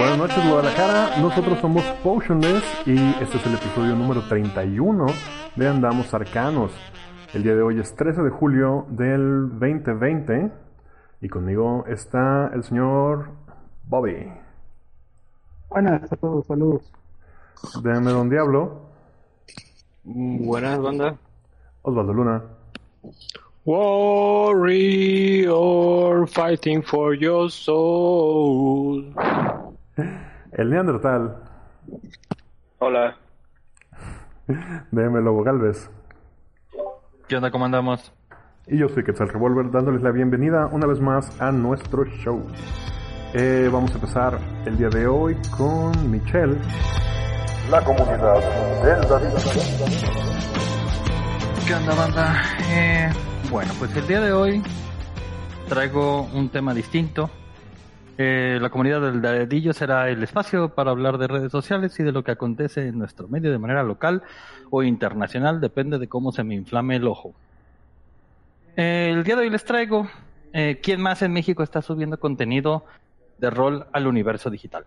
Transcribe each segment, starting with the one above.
Buenas noches Guadalajara, nosotros somos Potionless y este es el episodio número 31 de Andamos Arcanos. El día de hoy es 13 de julio del 2020 y conmigo está el señor Bobby. Buenas a todos, saludos. Déjame Don Diablo, Buenas, banda. Osvaldo Luna, Warrior fighting for your soul. El Neandertal, Hola. déjame Lobo Galvez ¿Qué onda? ¿Cómo andamos? y yo soy Quetzal Revolver dándoles la bienvenida una vez más a nuestro show. Eh, vamos a empezar el día de hoy con Michelle. La comunidad del David. ¿Qué onda, banda? Eh, bueno, pues el día de hoy traigo un tema distinto. Eh, la comunidad del Dadillo será el espacio para hablar de redes sociales y de lo que acontece en nuestro medio de manera local o internacional, depende de cómo se me inflame el ojo. Eh, el día de hoy les traigo eh, quién más en México está subiendo contenido de rol al universo digital.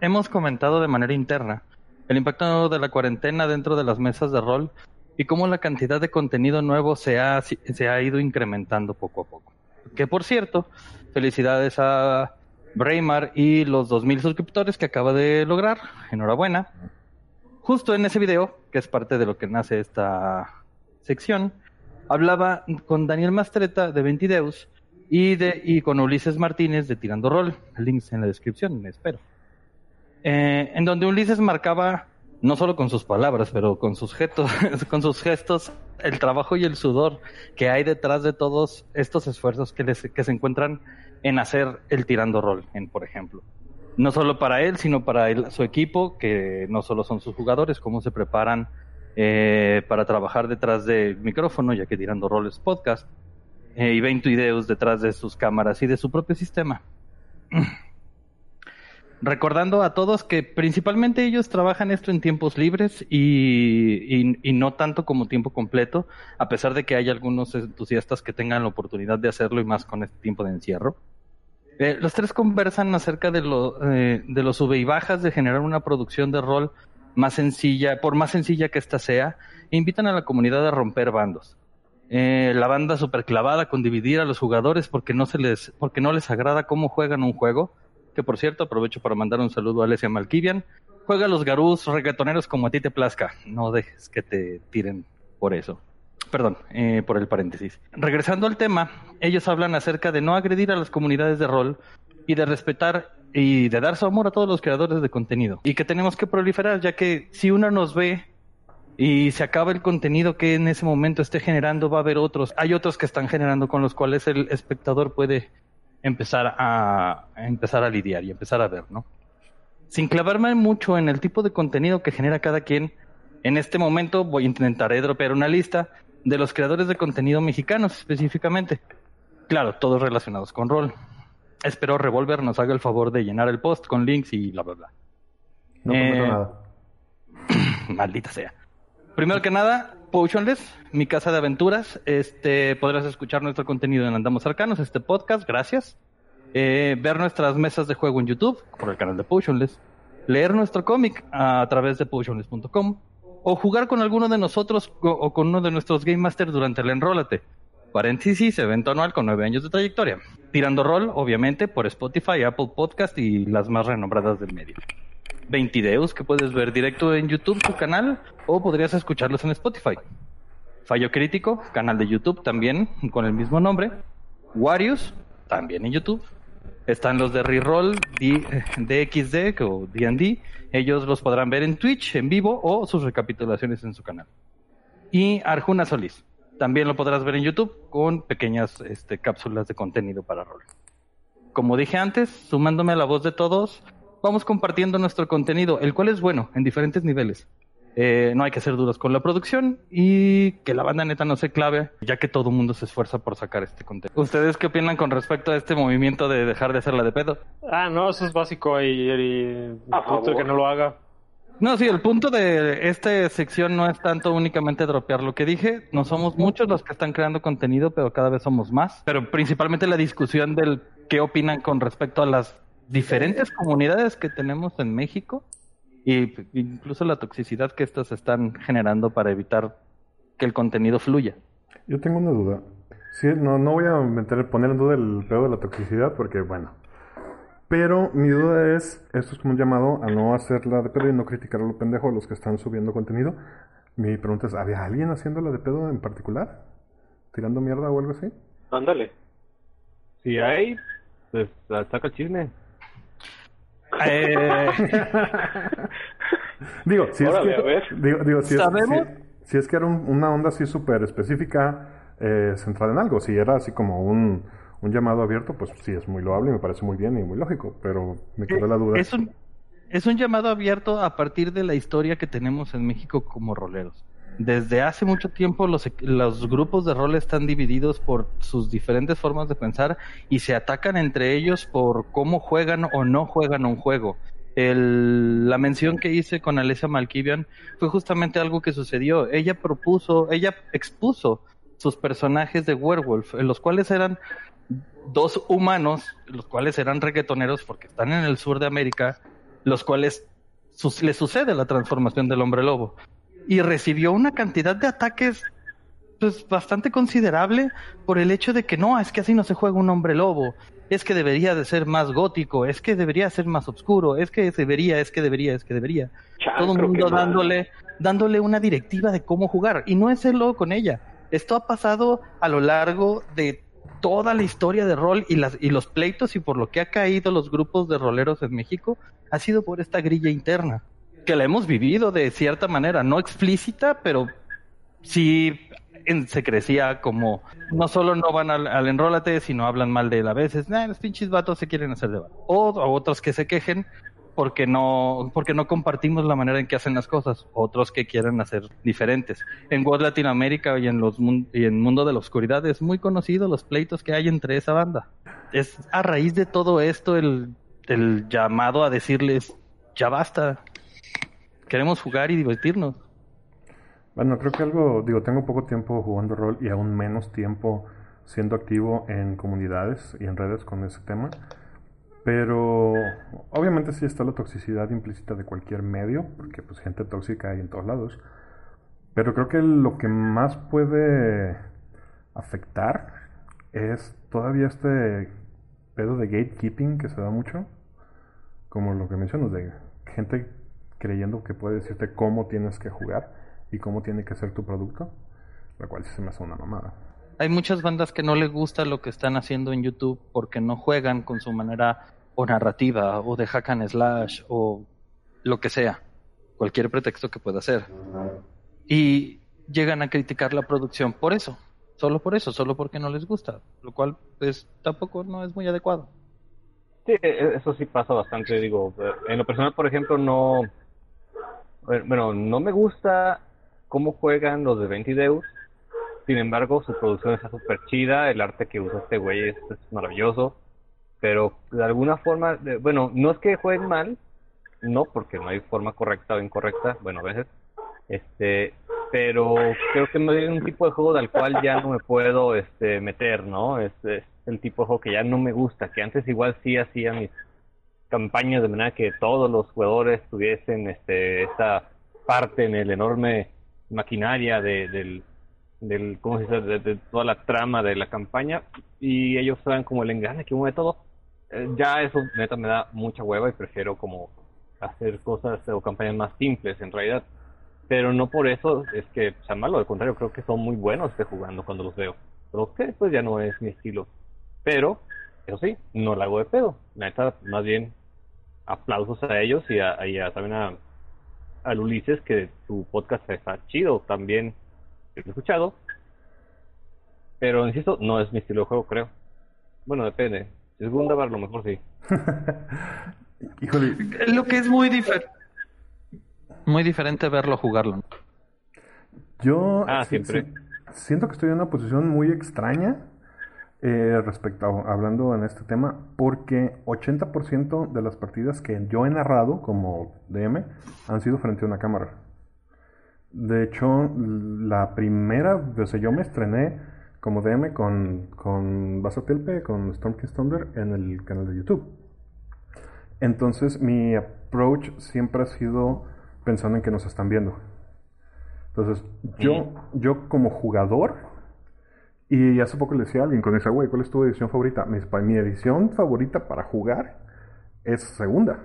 Hemos comentado de manera interna el impacto de la cuarentena dentro de las mesas de rol y cómo la cantidad de contenido nuevo se ha, se ha ido incrementando poco a poco. Que por cierto, felicidades a Braymar y los 2.000 suscriptores que acaba de lograr. Enhorabuena. Justo en ese video, que es parte de lo que nace esta sección, hablaba con Daniel Mastreta de Ventideus y, de, y con Ulises Martínez de Tirando Rol. Links en la descripción, espero. Eh, en donde Ulises marcaba, no solo con sus palabras, pero con sus, gestos, con sus gestos, el trabajo y el sudor que hay detrás de todos estos esfuerzos que, les- que se encuentran en hacer el tirando rol, en, por ejemplo. No solo para él, sino para su equipo, que no solo son sus jugadores, cómo se preparan eh, para trabajar detrás del micrófono, ya que tirando rol es podcast, eh, y ven videos detrás de sus cámaras y de su propio sistema recordando a todos que principalmente ellos trabajan esto en tiempos libres y, y- no tanto como tiempo completo, a pesar de que hay algunos entusiastas que tengan la oportunidad de hacerlo y más con este tiempo de encierro. Eh, los tres conversan acerca de, lo, eh, de los sube y bajas de generar una producción de rol más sencilla, por más sencilla que ésta sea, e invitan a la comunidad a romper bandos. Eh, la banda super clavada con dividir a los jugadores porque no se les, porque no les agrada cómo juegan un juego, que por cierto aprovecho para mandar un saludo a Alessia Malkivian. Juega los garús reggaetoneros como a ti te plazca. No dejes que te tiren por eso. Perdón, eh, por el paréntesis. Regresando al tema, ellos hablan acerca de no agredir a las comunidades de rol y de respetar y de dar su amor a todos los creadores de contenido. Y que tenemos que proliferar, ya que si uno nos ve y se acaba el contenido que en ese momento esté generando, va a haber otros. Hay otros que están generando con los cuales el espectador puede empezar a, a empezar a lidiar y empezar a ver, ¿no? Sin clavarme mucho en el tipo de contenido que genera cada quien, en este momento voy a intentaré dropear una lista de los creadores de contenido mexicanos específicamente. Claro, todos relacionados con rol. Espero Revolver nos haga el favor de llenar el post con links y bla bla bla. No Eh, nada. Maldita sea. Primero que nada, Potionless, mi casa de aventuras. Este, podrás escuchar nuestro contenido en Andamos Arcanos, este podcast, gracias. Eh, ver nuestras mesas de juego en YouTube por el canal de Potionless. Leer nuestro cómic a través de potionless.com. O jugar con alguno de nosotros o, con uno de nuestros Game Masters durante el Enrólate. Paréntesis, evento anual con nueve años de trayectoria. Tirando rol, obviamente, por Spotify, Apple Podcast y las más renombradas del medio. 20 videos que puedes ver directo en YouTube, su canal, o podrías escucharlos en Spotify. Fallo Crítico, canal de YouTube también, con el mismo nombre. Warius, también en YouTube. Están los de Reroll, DXD o D&D. Ellos los podrán ver en Twitch, en vivo, o sus recapitulaciones en su canal. Y Arjuna Solís. También lo podrás ver en YouTube con pequeñas este, cápsulas de contenido para rol. Como dije antes, sumándome a la voz de todos, vamos compartiendo nuestro contenido, el cual es bueno en diferentes niveles. eh, no hay que ser duros con la producción y que la banda neta no se clave, ya que todo el mundo se esfuerza por sacar este contenido. ¿Ustedes qué opinan con respecto a este movimiento de dejar de hacerla de pedo? Ah, no, eso es básico y, y A punto que no lo haga. No, sí, el punto de esta sección no es tanto únicamente dropear lo que dije. No somos muchos los que están creando contenido, pero cada vez somos más. Pero principalmente la discusión del qué opinan con respecto a las diferentes comunidades que tenemos en México y p- incluso la toxicidad que estas están generando para evitar que el contenido fluya. Yo tengo una duda. Sí, no, no voy a meter, poner en duda el pedo de la toxicidad porque, bueno. Pero mi duda es, esto es como un llamado a no hacerla de pedo y no criticar a los pendejos a los que están subiendo contenido. Mi pregunta es, ¿había alguien haciéndola de pedo en particular? ¿Tirando mierda o algo así? Ándale. Si hay, pues saca el chisme. Eh, Digo, si Órale, es a que, ver. digo, digo, si, es, ¿Sabemos? si- si es que era un- una onda así súper específica eh, centrada en algo, si era así como un, un llamado abierto, pues sí, es muy loable y me parece muy bien y muy lógico, pero me quedó la duda. es un, es un llamado abierto a partir de la historia que tenemos en México como roleros. Desde hace mucho tiempo los, los grupos de rol están divididos por sus diferentes formas de pensar y se atacan entre ellos por cómo juegan o no juegan un juego. La mención que hice con Alessia Malkivian fue justamente algo que sucedió. Ella propuso, ella expuso sus personajes de Werewolf, los cuales eran dos humanos, los cuales eran reggaetoneros porque están en el sur de América, los cuales sus- le sucede la transformación del hombre lobo. Y recibió una cantidad de ataques pues bastante considerable por el hecho de que no, es que así no se juega un hombre lobo, es que debería de ser más gótico, es que debería ser más oscuro, es que debería, es que debería, es que debería. Todo el mundo dándole, dándole una directiva de cómo jugar. Y no es solo con ella. Esto ha pasado a lo largo de toda la historia de rol y, las, y los pleitos y por lo que ha caído los grupos de roleros en México ha sido por esta grilla interna. Que la hemos vivido de cierta manera, no explícita, pero sí se crecía como no solo no van al, al enrólate, sino hablan mal de él a veces. Los pinches vatos se quieren hacer de vato. O, otros que se quejen porque no porque no compartimos la manera en que hacen las cosas. Otros que quieren hacer diferentes. En World Latinoamérica y en los y en Mundo de la Oscuridad es muy conocido los pleitos que hay entre esa banda. Es a raíz de todo esto el llamado a decirles ya basta. Queremos jugar y divertirnos. Bueno, creo que algo, digo, tengo poco tiempo jugando rol y aún menos tiempo siendo activo en comunidades y en redes con ese tema. Pero obviamente sí está la toxicidad implícita de cualquier medio, porque pues gente tóxica hay en todos lados. Pero creo que lo que más puede afectar es todavía este pedo de gatekeeping que se da mucho, como lo que mencionas, de gente creyendo que puede decirte cómo tienes que jugar y cómo tiene que ser tu producto, la cual sí se me hace una mamada. Hay muchas bandas que no les gusta lo que están haciendo en YouTube porque no juegan con su manera o narrativa o de hack and slash o lo que sea, cualquier pretexto que pueda ser. Y llegan a criticar la producción por eso, solo por eso, solo porque no les gusta, lo cual pues tampoco no es muy adecuado. Sí, e- eso sí pasa bastante, digo, eh, en lo personal, por ejemplo, no, bueno, no me gusta cómo juegan los de Ventideus, sin embargo, su producción está súper chida, el arte que usa este güey es, maravilloso, pero de alguna forma, de- bueno, no es que jueguen mal, no, porque no hay forma correcta o incorrecta, bueno, a veces, este, pero creo que me un tipo de juego del cual ya no me puedo este meter, ¿no? Es el tipo de juego que ya no me gusta, que antes igual sí hacía mis campañas de manera que todos los jugadores tuviesen este esta parte en el enorme maquinaria de, del del cómo se dice de, toda la trama de la campaña y ellos saben como el engrane que mueve todo Eh, ya eso neta me da mucha hueva y prefiero como hacer cosas o campañas más simples en realidad pero no por eso es que sea malo, al contrario, creo que son muy buenos este jugando cuando los veo. Pero que pues ya no es mi estilo. Pero, eso sí, no la hago de pedo. La neta, más bien, aplausos a ellos y, a, y a- también a, al Ulises, que su podcast está chido también. Lo he escuchado. Pero, insisto, no es mi estilo de juego, creo. Bueno, depende. Si es a lo mejor sí. Híjole, Lo que es muy diferente. muy diferente verlo jugarlo. Yo Ah, siempre. siento que estoy en una posición muy extraña eh, respecto a, hablando en este tema, porque 80% de las partidas que yo he narrado como DM han sido frente a una cámara. De hecho, la primera, o sea, yo me estrené como DM con, con Basatilpe, con Storm King's Thunder en el canal de YouTube. Entonces, mi approach siempre ha sido pensando en que nos están viendo. Entonces, yo, yo como jugador, y hace poco le decía a alguien con esa, güey, ¿cuál es tu edición favorita? Mi, mi edición favorita para jugar es segunda.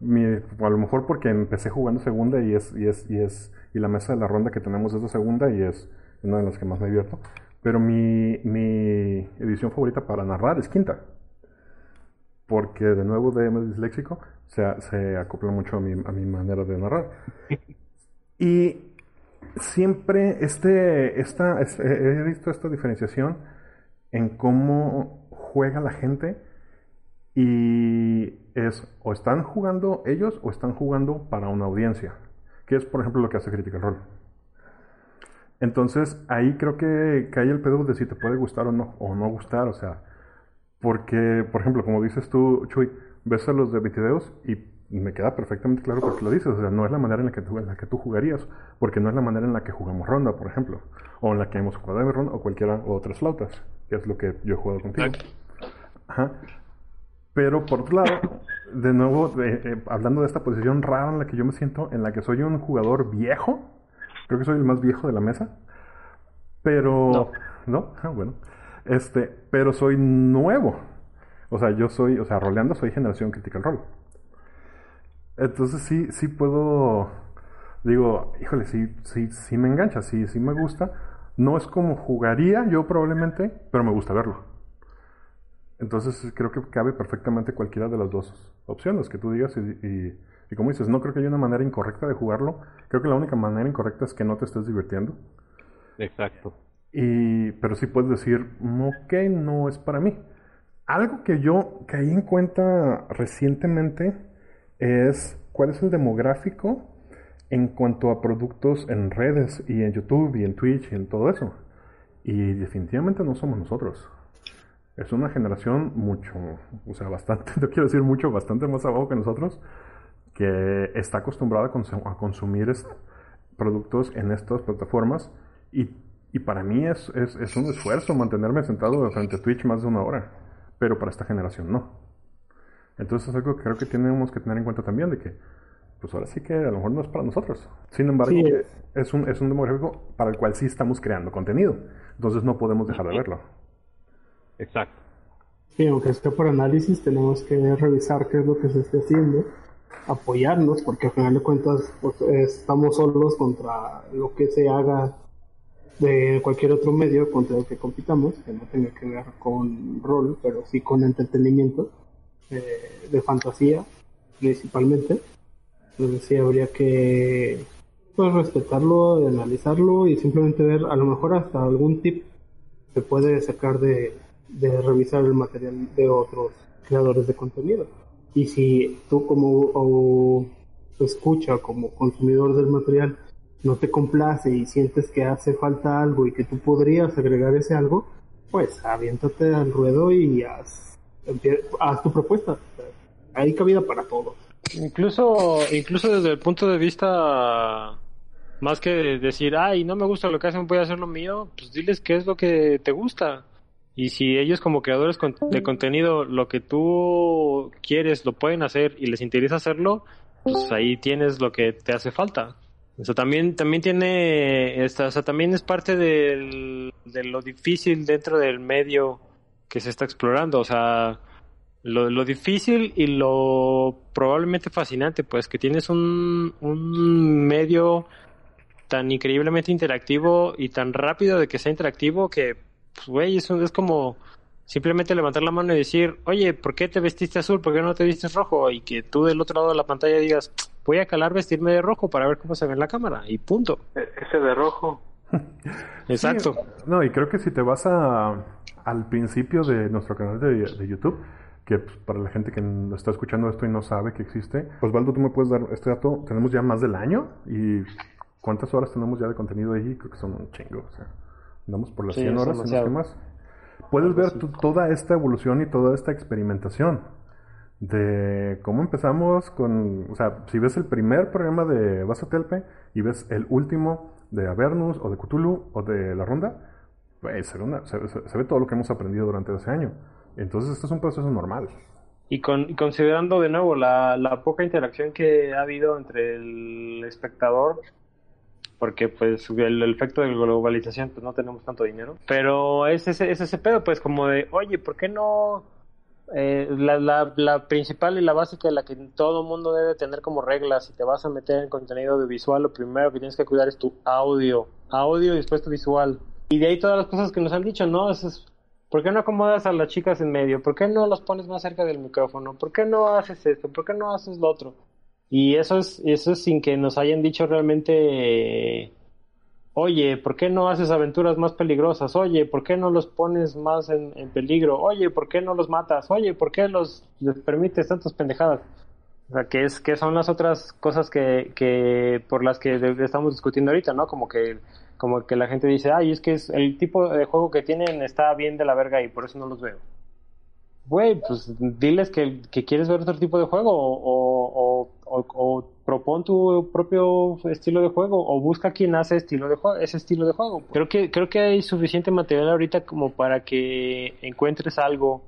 Mi- a lo mejor porque empecé jugando segunda y es, y es, y es, y la mesa de la ronda que tenemos es de segunda y es una de las que más me divierto. Pero mi, mi edición favorita para narrar es quinta. Porque de nuevo DM disléxico se, se acopla mucho a mi, a mi manera de narrar. Y siempre este, esta, es- he he visto esta diferenciación en cómo juega la gente y es o están jugando ellos o están jugando para una audiencia, que es por ejemplo lo que hace Critical Role. Entonces ahí creo que cae el pedo de si te puede gustar o no, o no gustar, o sea, porque por ejemplo como dices tú, Chuy, ves a los de videos y me queda perfectamente claro por qué lo dices, o sea, no es la manera en la que tú, en la que tú jugarías, porque no es la manera en la que jugamos ronda, por ejemplo, o en la que hemos jugado ronda o cualquiera o otras flautas, que es lo que yo he jugado contigo. Ajá. Pero por otro lado, de nuevo, de- eh, hablando de esta posición rara en la que yo me siento, en la que soy un jugador viejo, creo que soy el más viejo de la mesa, pero... ¿No? Ah, bueno. Este, pero soy nuevo. O sea, yo soy, o sea, roleando soy generación Critical Role. Entonces sí, sí puedo, digo, híjole, sí, sí, sí me engancha, sí, sí me gusta. No es como jugaría yo probablemente, pero me gusta verlo. Entonces creo que cabe perfectamente cualquiera de las dos opciones que tú digas y, y- y como dices, no creo que haya una manera incorrecta de jugarlo. Creo que la única manera incorrecta es que no te estés divirtiendo. Exacto. Y, pero sí puedes decir, "Mm, ok, no es para mí. Algo que yo caí en cuenta recientemente es cuál es el demográfico en cuanto a productos en redes y en YouTube y en Twitch y en todo eso. Y definitivamente no somos nosotros. Es una generación mucho, o sea, bastante, no quiero decir mucho, bastante más abajo que nosotros, que está acostumbrada a, consum- a consumir productos en estas plataformas y, para mí es, es un esfuerzo mantenerme sentado frente a Twitch más de una hora, pero para esta generación no. Entonces es algo que creo que tenemos que tener en cuenta también, de que pues ahora sí que a lo mejor no es para nosotros. Sin embargo, Sí. es, un, es un demográfico para el cual sí estamos creando contenido. Entonces no podemos dejar de verlo. Exacto. Sí, aunque esté por análisis, tenemos que revisar qué es lo que se está haciendo, apoyarnos, porque al final de cuentas pues, estamos solos contra lo que se haga de cualquier otro medio contra el que compitamos, que no tenga que ver con rol, pero sí con entretenimiento, eh, de fantasía principalmente. Entonces sí habría que pues respetarlo, analizarlo y simplemente ver, a lo mejor hasta algún tip se puede sacar de, de revisar el material de otros creadores de contenido. Y si tú como o, escucha, como consumidor del material, no te complace y sientes que hace falta algo y que tú podrías agregar ese algo, pues aviéntate al ruedo y haz, haz tu propuesta. Hay cabida para todo. Incluso, incluso desde el punto de vista más que decir, ay, no me gusta lo que hacen, voy a hacer lo mío, pues diles qué es lo que te gusta. Y si ellos como creadores de contenido lo que tú quieres lo pueden hacer y les interesa hacerlo, pues ahí tienes lo que te hace falta. O sea, también, también tiene, o sea, también es parte de lo difícil dentro del medio que se está explorando. O sea, lo, lo difícil y lo probablemente fascinante, pues que tienes un, un medio tan increíblemente interactivo y tan rápido de que sea interactivo que, pues, güey, es, es como simplemente levantar la mano y decir, oye, ¿por qué te vestiste azul? ¿Por qué no te vistes rojo? Y que tú del otro lado de la pantalla digas, voy a calar vestirme de rojo para ver cómo se ve en la cámara. Y punto. Ese de rojo. Exacto. Sí, no, y creo que si te vas a, al principio de nuestro canal de, de YouTube, que pues, para la gente que está escuchando esto y no sabe que existe, Osvaldo, tú me puedes dar este dato. Tenemos ya más del año y ¿cuántas horas tenemos ya de contenido ahí? Creo que son un chingo. O sea, andamos por las 100 horas, no más. Puedes ver toda esta evolución y toda esta experimentación de cómo empezamos con, o sea, si ves el primer programa de Basatelpe y ves el último de Avernus o de Cthulhu o de La Ronda, pues se ve, todo lo que hemos aprendido durante ese año. Entonces, esto es un proceso normal. Y, con, considerando de nuevo la, la, poca interacción que ha habido entre el espectador, porque pues el, efecto de globalización, pues no tenemos tanto dinero, pero es ese, es ese pedo, pues como de, oye, ¿por qué no eh, la, la, la, principal y la básica, la que todo mundo debe tener como regla, si te vas a meter en contenido audiovisual, lo primero que tienes que cuidar es tu audio, audio y después tu visual. Y de ahí todas las cosas que nos han dicho, ¿no? es, ¿Por qué no acomodas a las chicas en medio? ¿Por qué no las pones más cerca del micrófono? ¿Por qué no haces esto? ¿Por qué no haces lo otro? Y eso es, eso es sin que nos hayan dicho realmente Oye, ¿por qué no haces aventuras más peligrosas? Oye, ¿por qué no los pones más en, peligro? Oye, ¿por qué no los matas? Oye, ¿por qué los les permites tantas pendejadas? O sea, que es que son las otras cosas que, que por las que estamos discutiendo ahorita, ¿no? Como que como que la gente dice, "Ay, es que es el tipo de juego que tienen está bien de la verga y por eso no los veo." Güey, pues diles que, que, quieres ver otro tipo de juego o, o, o propon tu propio estilo de juego o busca quien hace estilo de ese estilo de juego. Creo que creo que hay suficiente material ahorita como para que encuentres algo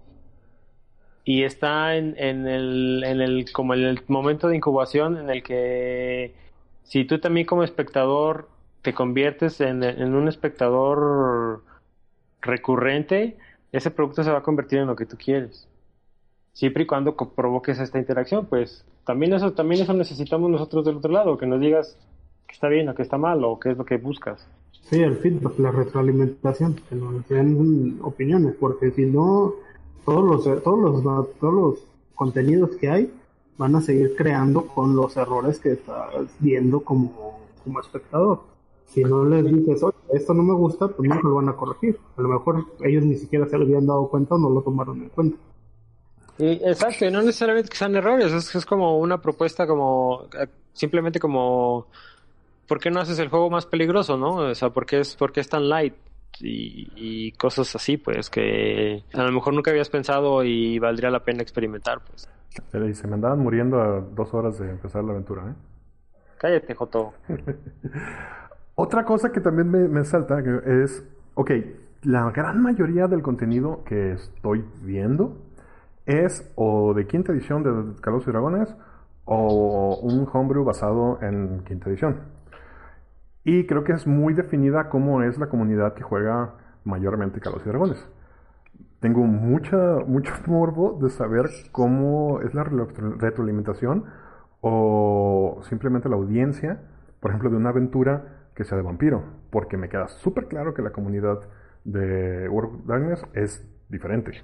y está en, en, el, en el como el momento de incubación en el que si tú también como espectador te conviertes en, en un espectador recurrente, ese producto se va a convertir en lo que tú quieres siempre y cuando provoques esta interacción, pues también eso, también eso necesitamos nosotros del otro lado, que nos digas que está bien o que está mal o qué es lo que buscas. Sí, el feedback, la retroalimentación, que nos den opiniones, porque si no, todos los, todos los, todos los contenidos que hay van a seguir creando con los errores que estás viendo como, como espectador. Si no les dices, oye, esto no me gusta, pues no lo van a corregir. A lo mejor ellos ni siquiera se lo habían dado cuenta o no lo tomaron en cuenta exacto, y no necesariamente que sean errores, es, es como una propuesta como eh, simplemente como ¿por qué no haces el juego más peligroso, no? O sea, ¿por qué es, por es tan light? Y, cosas así, pues, que a lo mejor nunca habías pensado y valdría la pena experimentar, pues. Y se me andaban muriendo a dos horas de empezar la aventura, ¿eh? Cállate, Joto. Otra cosa que también me, me salta es, ok, la gran mayoría del contenido que estoy viendo es o de quinta edición de Calabozos y Dragones o un homebrew basado en quinta edición. Y creo que es muy definida cómo es la comunidad que juega mayormente Calabozos y Dragones. Tengo mucha, mucho morbo de saber cómo es la retroalimentación o simplemente la audiencia, por ejemplo, de una aventura que sea de vampiro, porque me queda súper claro que la comunidad de World of Darkness es diferente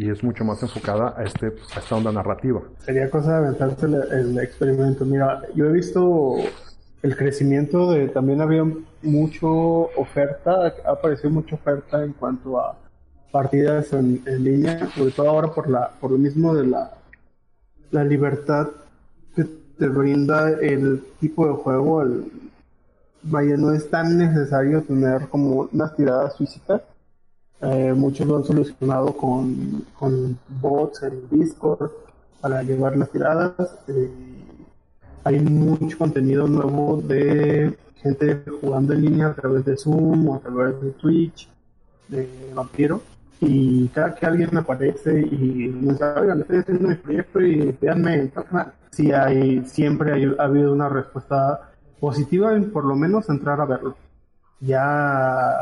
y es mucho más enfocada a, este, a esta onda narrativa. Sería cosa de aventarse el, experimento. Mira, yo he visto el crecimiento de, también había mucho oferta, ha aparecido mucha oferta en cuanto a partidas en, línea, sobre todo ahora por la por lo mismo de la, la libertad que te brinda el tipo de juego. Vaya, no es tan necesario tener como unas tiradas físicas eh, muchos lo han solucionado con, bots en Discord para llevar las tiradas. Eh, hay mucho contenido nuevo de gente jugando en línea a través de Zoom o a través de Twitch, de Vampiro. Y cada que alguien aparece y me dice, oigan, estoy haciendo mi proyecto y veanme, sí hay, siempre ha habido una respuesta positiva en por lo menos entrar a verlo. Ya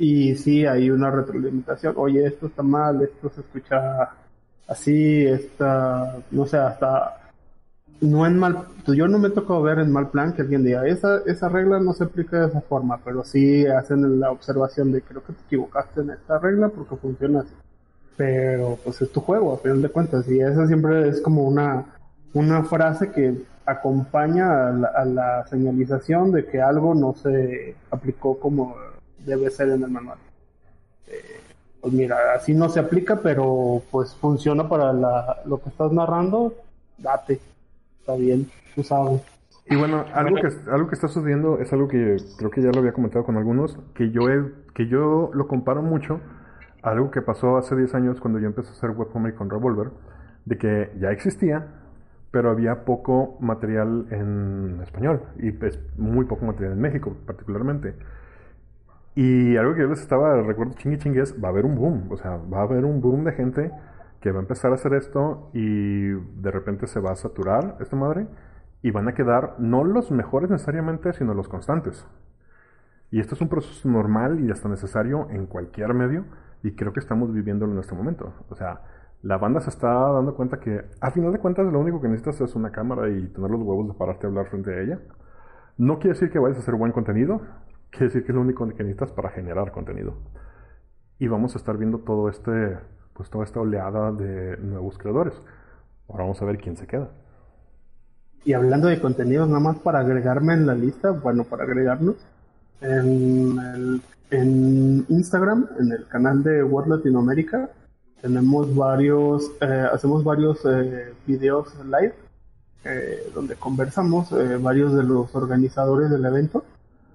y sí hay una retroalimentación. Oye, esto está mal, esto se escucha así, está, no sé, hasta no en mal, yo no me tocó ver en mal plan que alguien diga, esa, esa regla no se aplica de esa forma, pero sí hacen la observación de creo que te equivocaste en esta regla porque funciona así. Pero pues es tu juego, a final de cuentas, y esa siempre es como una, una frase que acompaña a la señalización de que algo no se aplicó como debe ser en el manual. Eh, pues mira, así no se aplica, pero pues funciona para la, lo que estás narrando, date, está bien, tú sabes. Y bueno, algo que, algo que está sucediendo es algo que creo que ya lo había comentado con algunos, que yo, he, que yo lo comparo mucho a algo que pasó hace 10 años cuando yo empecé a hacer webcomic con Revolver, de que ya existía, pero había poco material en español y pues, muy poco material en México particularmente. Y algo que yo les estaba, recuerdo chingue chingue es, va a haber un boom, o sea, va a haber un boom de gente que va a empezar a hacer esto y de repente se va a saturar esta madre y van a quedar no los mejores necesariamente, sino los constantes. Y esto es un proceso normal y hasta necesario en cualquier medio y creo que estamos viviéndolo en este momento. O sea, la banda se está dando cuenta que a final de cuentas lo único que necesitas es una cámara y tener los huevos de pararte a hablar frente a ella. No quiere decir que vayas a hacer buen contenido, quiere decir que es lo único que necesitas para generar contenido. Y vamos a estar viendo todo este, pues toda esta oleada de nuevos creadores. Ahora vamos a ver quién se queda. Y hablando de contenidos, nada más para agregarme en la lista, bueno, para agregarnos, en, Instagram, en el canal de World Latinoamérica, tenemos varios, eh, hacemos varios eh, videos live, eh, donde conversamos varios de los organizadores del evento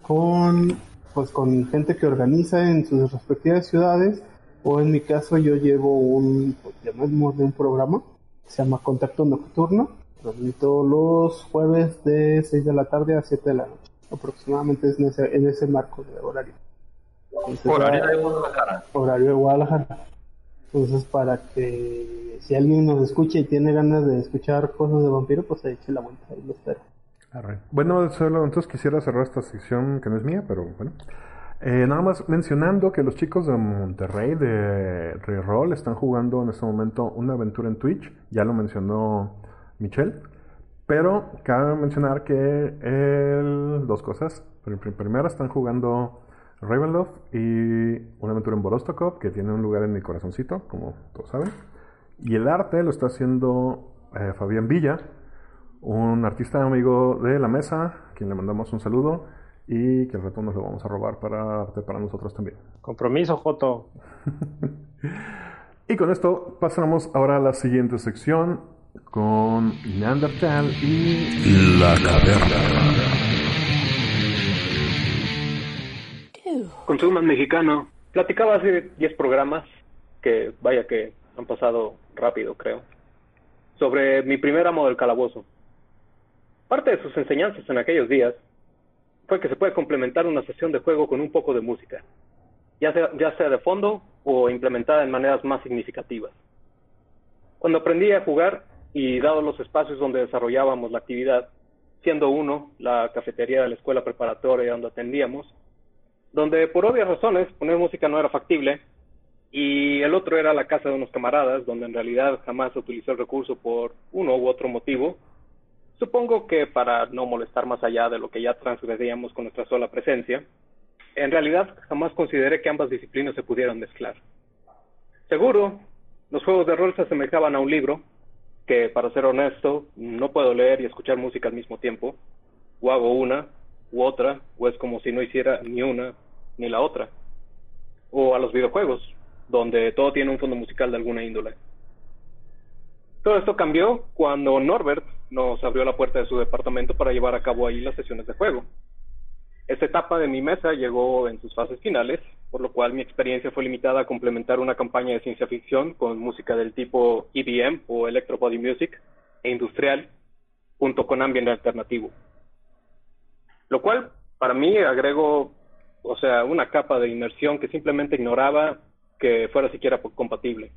con, pues, con gente que organiza en sus respectivas ciudades, o en mi caso yo llevo un, pues, llamemos de un programa, se llama Contacto Nocturno, transmito los jueves de 6 de la tarde a 7 de la noche, aproximadamente es en ese, en ese marco de horario. Entonces, Horario de Guadalajara. horario de Guadalajara. Entonces, para que si alguien nos escucha y tiene ganas de escuchar cosas de vampiro, pues se eche la vuelta ahí lo espero. Bueno, solo entonces quisiera cerrar esta sección que no es mía, pero bueno. Eh, nada más mencionando que los chicos de Monterrey de Reroll están jugando en este momento una aventura en Twitch, ya lo mencionó Michelle, pero cabe mencionar que el, dos cosas. Pr- pr- Primero están jugando Ravenloft y una aventura en Borostokov, que tiene un lugar en mi corazoncito, como todos saben. Y el arte lo está haciendo eh, Fabián Villa, un artista amigo de la mesa, a quien le mandamos un saludo y que al rato nos lo vamos a robar para arte para nosotros también. Compromiso, Joto. Y con esto pasamos ahora a la siguiente sección con Neandertal y La caverna. Consuman mexicano. Platicaba hace 10 programas, que vaya que han pasado rápido, creo, sobre mi primer amo del calabozo. Parte de sus enseñanzas en aquellos días fue que se puede complementar una sesión de juego con un poco de música, ya sea, ya sea de fondo o implementada en maneras más significativas. Cuando aprendí a jugar y dado los espacios donde desarrollábamos la actividad, siendo uno la cafetería de la escuela preparatoria donde atendíamos, donde por obvias razones poner música no era factible, y el otro era la casa de unos camaradas, donde en realidad jamás se utilizó el recurso por uno u otro motivo, supongo que para no molestar más allá de lo que ya transgredíamos con nuestra sola presencia, en realidad jamás consideré que ambas disciplinas se pudieran mezclar. Seguro, los juegos de rol se asemejaban a un libro, que para ser honesto, no puedo leer y escuchar música al mismo tiempo, o hago una u otra, o es como si no hiciera ni una ni la otra. O a los videojuegos, donde todo tiene un fondo musical de alguna índole. Todo esto cambió cuando Norbert nos abrió la puerta de su departamento para llevar a cabo ahí las sesiones de juego. Esta etapa de mi mesa llegó en sus fases finales, por lo cual mi experiencia fue limitada a complementar una campaña de ciencia ficción con música del tipo EBM o Electro Body Music e industrial, junto con ambiente alternativo. Lo cual para mí agregó, o sea, una capa de inmersión que simplemente ignoraba que fuera siquiera compatible.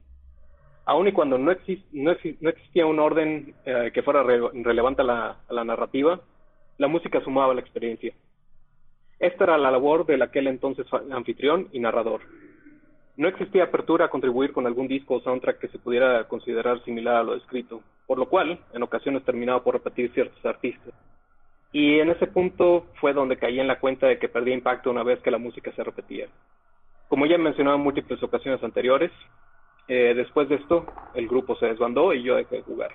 Aun y cuando no, exis no, exi no existía un orden eh, que fuera re relevante a la, a la narrativa, la música sumaba la experiencia. Esta era la labor del aquel entonces anfitrión y narrador. No existía apertura a contribuir con algún disco o soundtrack que se pudiera considerar similar a lo escrito, por lo cual en ocasiones terminaba por repetir ciertos artistas. Y en ese punto fue donde caí en la cuenta de que perdía impacto una vez que la música se repetía. Como ya he mencionado en múltiples ocasiones anteriores, eh, después de esto el grupo se desbandó y yo dejé de jugar.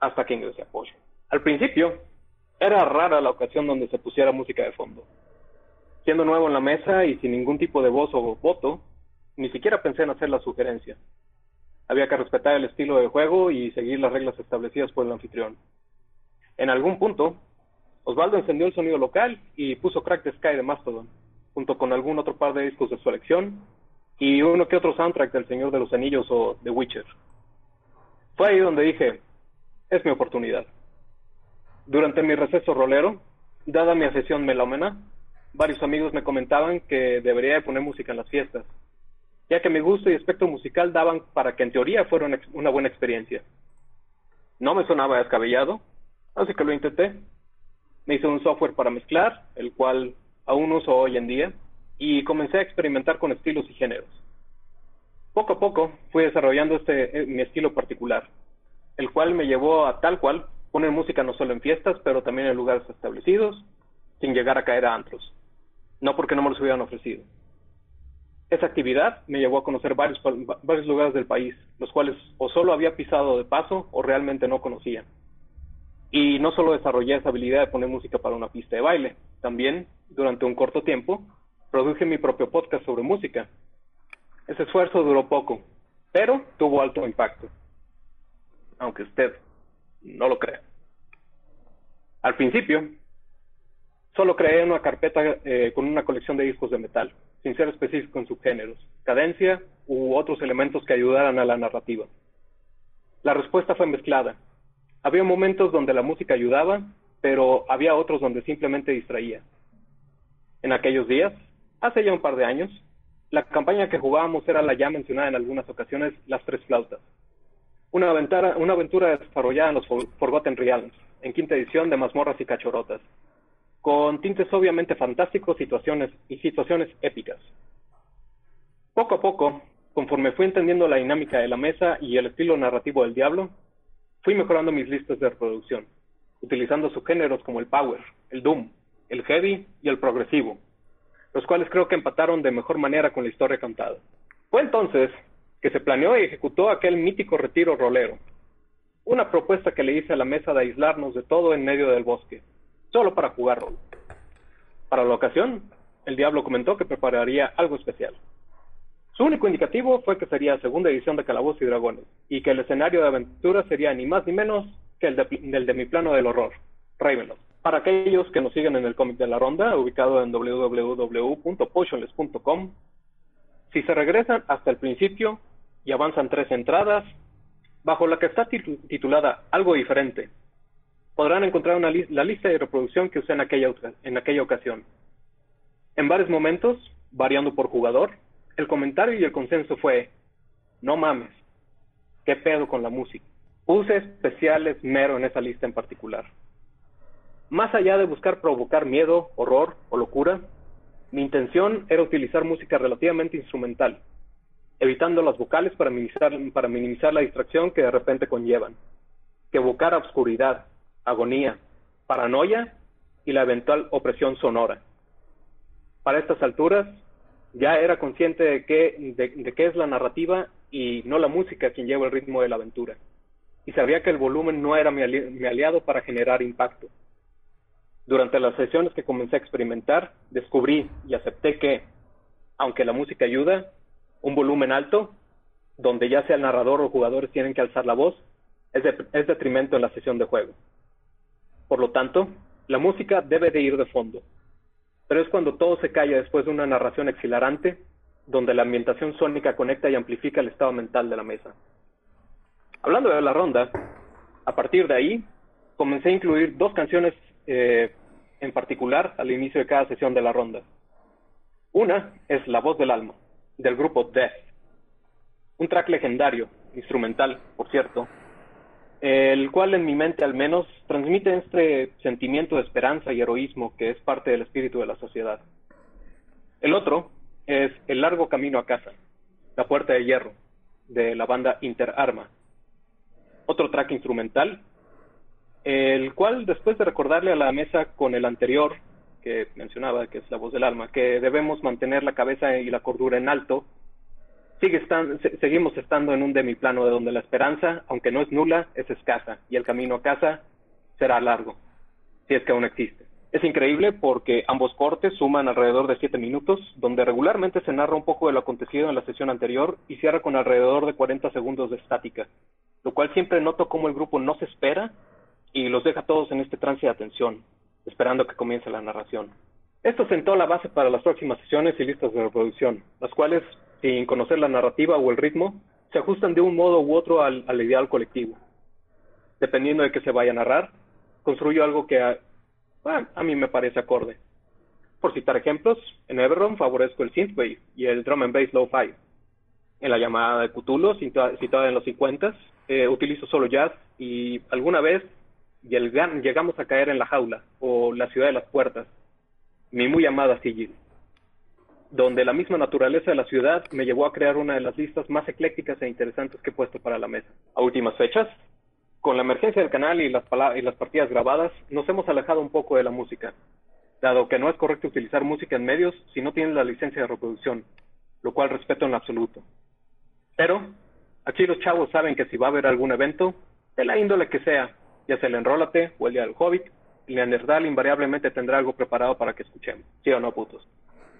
Hasta que ingresé apoyo. Al principio, era rara la ocasión donde se pusiera música de fondo. Siendo nuevo en la mesa y sin ningún tipo de voz o voto, ni siquiera pensé en hacer la sugerencia. Había que respetar el estilo de juego y seguir las reglas establecidas por el anfitrión. En algún punto, Osvaldo encendió el sonido local y puso Crack the Sky de Mastodon, junto con algún otro par de discos de su elección y uno que otro soundtrack del Señor de los Anillos o The Witcher. Fue ahí donde dije, es mi oportunidad. Durante mi receso rolero, dada mi afición melómena, varios amigos me comentaban que debería poner música en las fiestas, ya que mi gusto y aspecto musical daban para que en teoría fuera una buena experiencia. No me sonaba descabellado, así que lo intenté. Me hice un software para mezclar, el cual aún uso hoy en día, y comencé a experimentar con estilos y géneros. Poco a poco fui desarrollando este eh, mi estilo particular, el cual me llevó a tal cual poner música no solo en fiestas, pero también en lugares establecidos, sin llegar a caer a antros. No porque no me los hubieran ofrecido. Esa actividad me llevó a conocer varios, varios lugares del país, los cuales o solo había pisado de paso o realmente no conocía. Y no solo desarrollé esa habilidad de poner música para una pista de baile, también, durante un corto tiempo, produje mi propio podcast sobre música. Ese esfuerzo duró poco, pero tuvo alto impacto. Aunque usted no lo crea. Al principio, solo creé una carpeta eh, con una colección de discos de metal, sin ser específico en subgéneros, cadencia u otros elementos que ayudaran a la narrativa. La respuesta fue mezclada. Había momentos donde la música ayudaba, pero había otros donde simplemente distraía. En aquellos días, Hace ya un par de años, la campaña que jugábamos era la ya mencionada en algunas ocasiones Las Tres Flautas. Una aventura, desarrollada en los Forgotten Realms, en quinta edición de mazmorras y cachorotas, con tintes obviamente fantásticos situaciones, y situaciones épicas. Poco a poco, conforme fui entendiendo la dinámica de la mesa y el estilo narrativo del diablo, fui mejorando mis listas de reproducción, utilizando subgéneros como el power, el doom, el heavy y el progresivo, los cuales creo que empataron de mejor manera con la historia contada. Fue entonces que se planeó y ejecutó aquel mítico retiro rolero, una propuesta que le hice a la mesa de aislarnos de todo en medio del bosque, solo para jugar rol. Para la ocasión, el diablo comentó que prepararía algo especial. Su único indicativo fue que sería segunda edición de Calabozos y Dragones, y que el escenario de aventura sería ni más ni menos que el de, del de mi plano del horror, Ravenloft. Para aquellos que nos siguen en el cómic de la ronda, ubicado en www.potionless.com, si se regresan hasta el principio y avanzan tres entradas, bajo la que está titulada Algo diferente, podrán encontrar una la lista de reproducción que usé en aquella, en aquella ocasión. En varios momentos, variando por jugador, el comentario y el consenso fue, no mames, qué pedo con la música. Puse especiales mero en esa lista en particular. Más allá de buscar provocar miedo, horror o locura, mi intención era utilizar música relativamente instrumental, evitando las vocales para minimizar, la distracción que de repente conllevan, que evocara obscuridad, agonía, paranoia y la eventual opresión sonora. Para estas alturas, ya era consciente de qué es la narrativa y no la música quien lleva el ritmo de la aventura. Y sabía que el volumen no era mi aliado para generar impacto. Durante las sesiones que comencé a experimentar, descubrí y acepté que, aunque la música ayuda, un volumen alto, donde ya sea el narrador o jugadores tienen que alzar la voz, es, detrimento en la sesión de juego. Por lo tanto, la música debe de ir de fondo. Pero es cuando todo se calla después de una narración exhilarante, donde la ambientación sónica conecta y amplifica el estado mental de la mesa. Hablando de la ronda, a partir de ahí, comencé a incluir dos canciones eh, en particular al inicio de cada sesión de la ronda. Una es La voz del alma, del grupo Death, un track legendario, instrumental, por cierto, el cual en mi mente al menos transmite este sentimiento de esperanza y heroísmo que es parte del espíritu de la sociedad. El otro es El largo camino a casa, La puerta de hierro, de la banda Interarma. Otro track instrumental el cual después de recordarle a la mesa con el anterior, que mencionaba, que es la voz del alma, que debemos mantener la cabeza y la cordura en alto, sigue estando, seguimos estando en un demiplano de donde la esperanza, aunque no es nula, es escasa, y el camino a casa será largo, si es que aún existe. Es increíble porque ambos cortes suman alrededor de 7 minutos, donde regularmente se narra un poco de lo acontecido en la sesión anterior y cierra con alrededor de 40 segundos de estática, lo cual siempre noto cómo el grupo no se espera y los deja todos en este trance de atención, esperando que comience la narración. Esto sentó la base para las próximas sesiones y listas de reproducción, las cuales, sin conocer la narrativa o el ritmo, se ajustan de un modo u otro al, al ideal colectivo. Dependiendo de qué se vaya a narrar, construyo algo que bueno, a mí me parece acorde. Por citar ejemplos, en Everron favorezco el synthwave y el drum and bass lo-fi. En la llamada de Cthulhu, citada en los 50, eh, utilizo solo jazz y alguna vez llegamos a caer en la jaula o la ciudad de las puertas, mi muy amada Sigil, donde la misma naturaleza de la ciudad me llevó a crear una de las listas más eclécticas e interesantes que he puesto para la mesa. A últimas fechas, con la emergencia del canal y las, y las partidas grabadas, nos hemos alejado un poco de la música, dado que no es correcto utilizar música en medios si no tienen la licencia de reproducción, lo cual respeto en absoluto. Pero, aquí los chavos saben que si va a haber algún evento, de la índole que sea, ya sea el Enrólate o el Día del Hobbit, el Neandertal invariablemente tendrá algo preparado para que escuchemos. ¿Sí o no, putos?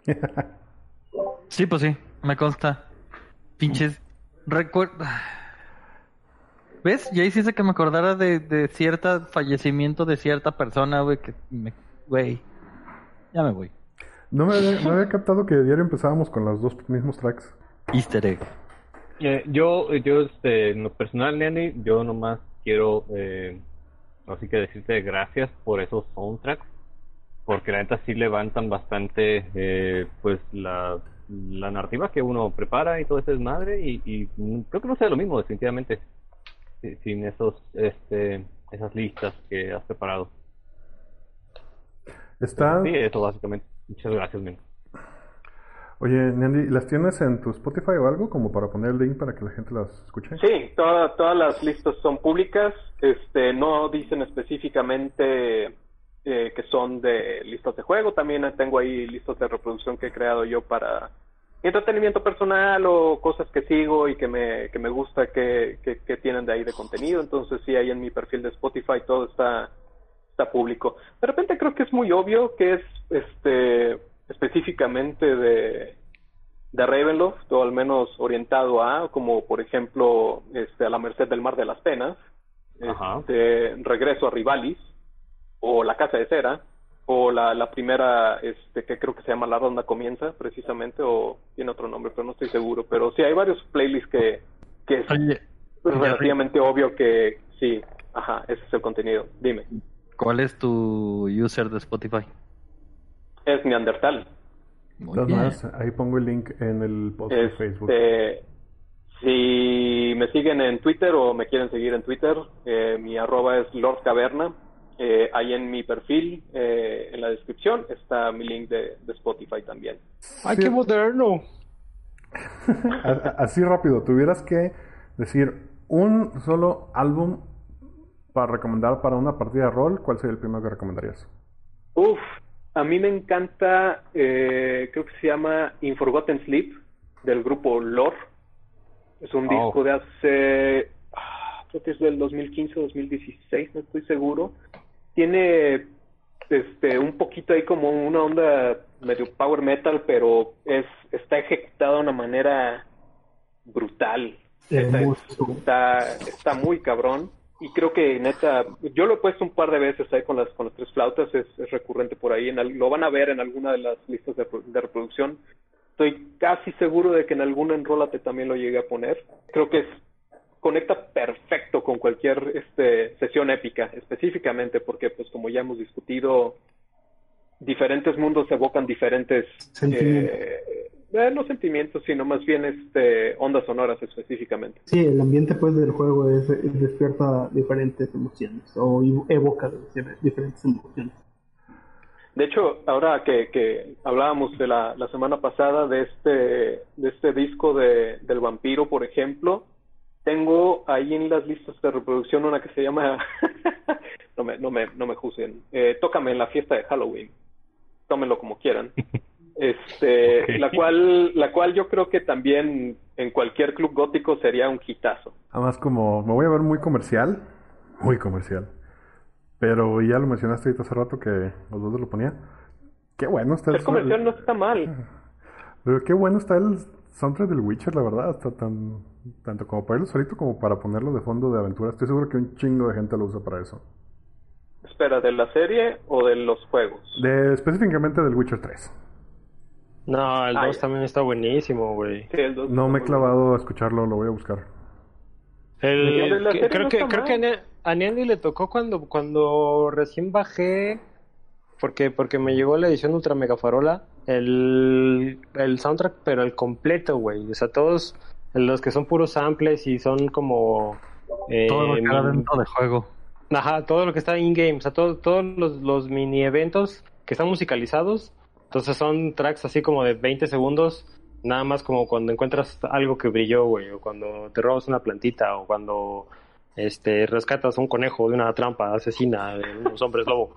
sí, pues sí, me consta. Pinches. Recuerda. ¿Ves? Ya hiciste que me acordara de, de cierto fallecimiento de cierta persona, güey, que me... Güey, ya me voy. No me había, captado que diario empezábamos con los dos mismos tracks. Easter egg. Eh, yo, yo, este, en lo personal, Nanny, yo nomás quiero, eh, así que decirte gracias por esos soundtracks, porque la neta sí levantan bastante, eh, pues, la, la narrativa que uno prepara y todo ese desmadre, y, y creo que no sea lo mismo, definitivamente sin esos este esas listas que has preparado. Está... Sí, eso básicamente. Muchas gracias, men. Oye, Nandy, ¿las tienes en tu Spotify o algo como para poner el link para que la gente las escuche? Sí, todas las listas son públicas. Este, no dicen específicamente eh, que son de listas de juego. También tengo ahí listas de reproducción que he creado yo para entretenimiento personal o cosas que sigo y que me, que me gusta que, que, tienen de ahí de contenido. Entonces sí, ahí en mi perfil de Spotify todo está, está público. De repente creo que es muy obvio que es este específicamente de, de Ravenloft, o al menos orientado a, como por ejemplo este, a la merced del mar de las penas, este, regreso a Rivalis, o la casa de cera, o la, la primera este que creo que se llama La Ronda Comienza precisamente o tiene otro nombre pero no estoy seguro. Pero sí hay varios playlists que, que es relativamente obvio que sí ajá ese es el contenido. Dime. ¿cuál es tu user de Spotify? Es Neandertal más, ahí pongo el link en el post de Facebook este, si me siguen en Twitter o me quieren seguir en Twitter eh, mi arroba es Lord Caverna eh, ahí en mi perfil, eh, en la descripción, está mi link de, Spotify también. ¡Ay, qué moderno! Así rápido, tuvieras que decir un solo álbum para recomendar para una partida de rol, ¿cuál sería el primero que recomendarías? Uf, a mí me encanta, eh, creo que se llama Inforgotten Sleep, del grupo Lore. Es un oh. disco de hace, ah, creo que es del 2015 2016, no estoy seguro tiene este un poquito ahí como una onda medio power metal, pero es está ejecutado de una manera brutal. Está, está, muy cabrón. Y creo que neta, yo lo he puesto un par de veces ahí con las, con las tres flautas, es, recurrente por ahí, en lo van a ver en alguna de las listas de, de reproducción. Estoy casi seguro de que en alguna enrólate también lo llegue a poner. Creo que es conecta perfecto con cualquier este, sesión épica, específicamente porque, pues como ya hemos discutido, diferentes mundos evocan diferentes sentimientos. Eh, eh, no sentimientos, sino más bien este, ondas sonoras específicamente. Sí, el ambiente pues del juego es, despierta diferentes emociones o evoca diferentes emociones. De hecho, ahora que, que hablábamos de la, la, semana pasada de este, de este disco de, del vampiro, por ejemplo, tengo ahí en las listas de reproducción una que se llama, no me, no me, no me juzguen, eh, Tócame en la fiesta de Halloween, tómenlo como quieran, este, la cual, la cual yo creo que también en cualquier club gótico sería un hitazo. Además como, me voy a ver muy comercial, muy comercial, Pero ya lo mencionaste ahorita hace rato que los dos lo ponía. Qué bueno está el Ser comercial no está mal. Pero qué bueno está el soundtrack del Witcher, la verdad. Está tan, tanto como para irlo solito como para ponerlo de fondo de aventura. Estoy seguro que un chingo de gente lo usa para eso. Espera, ¿de la serie o de los juegos? De, específicamente del Witcher 3. No, el Ah, 2 ya. también está buenísimo, güey. Sí, el No está me he clavado a escucharlo, lo voy a buscar. El- Lo de la que- creo no que, está creo que a mal. Nia- a Niandi le tocó cuando, cuando recién bajé, porque, porque me llegó la edición Ultra Mega Farola, el, el soundtrack, pero el completo, güey. O sea, todos los que son puros samples y son como... eh, Todo lo que era dentro de juego. Ajá, todo lo que está in-game, o sea, todo- todos los, los mini eventos que están musicalizados, entonces son tracks así como de 20 segundos, nada más como cuando encuentras algo que brilló, güey, o cuando te robas una plantita, o cuando este rescatas un conejo de una trampa asesina de unos hombres lobo.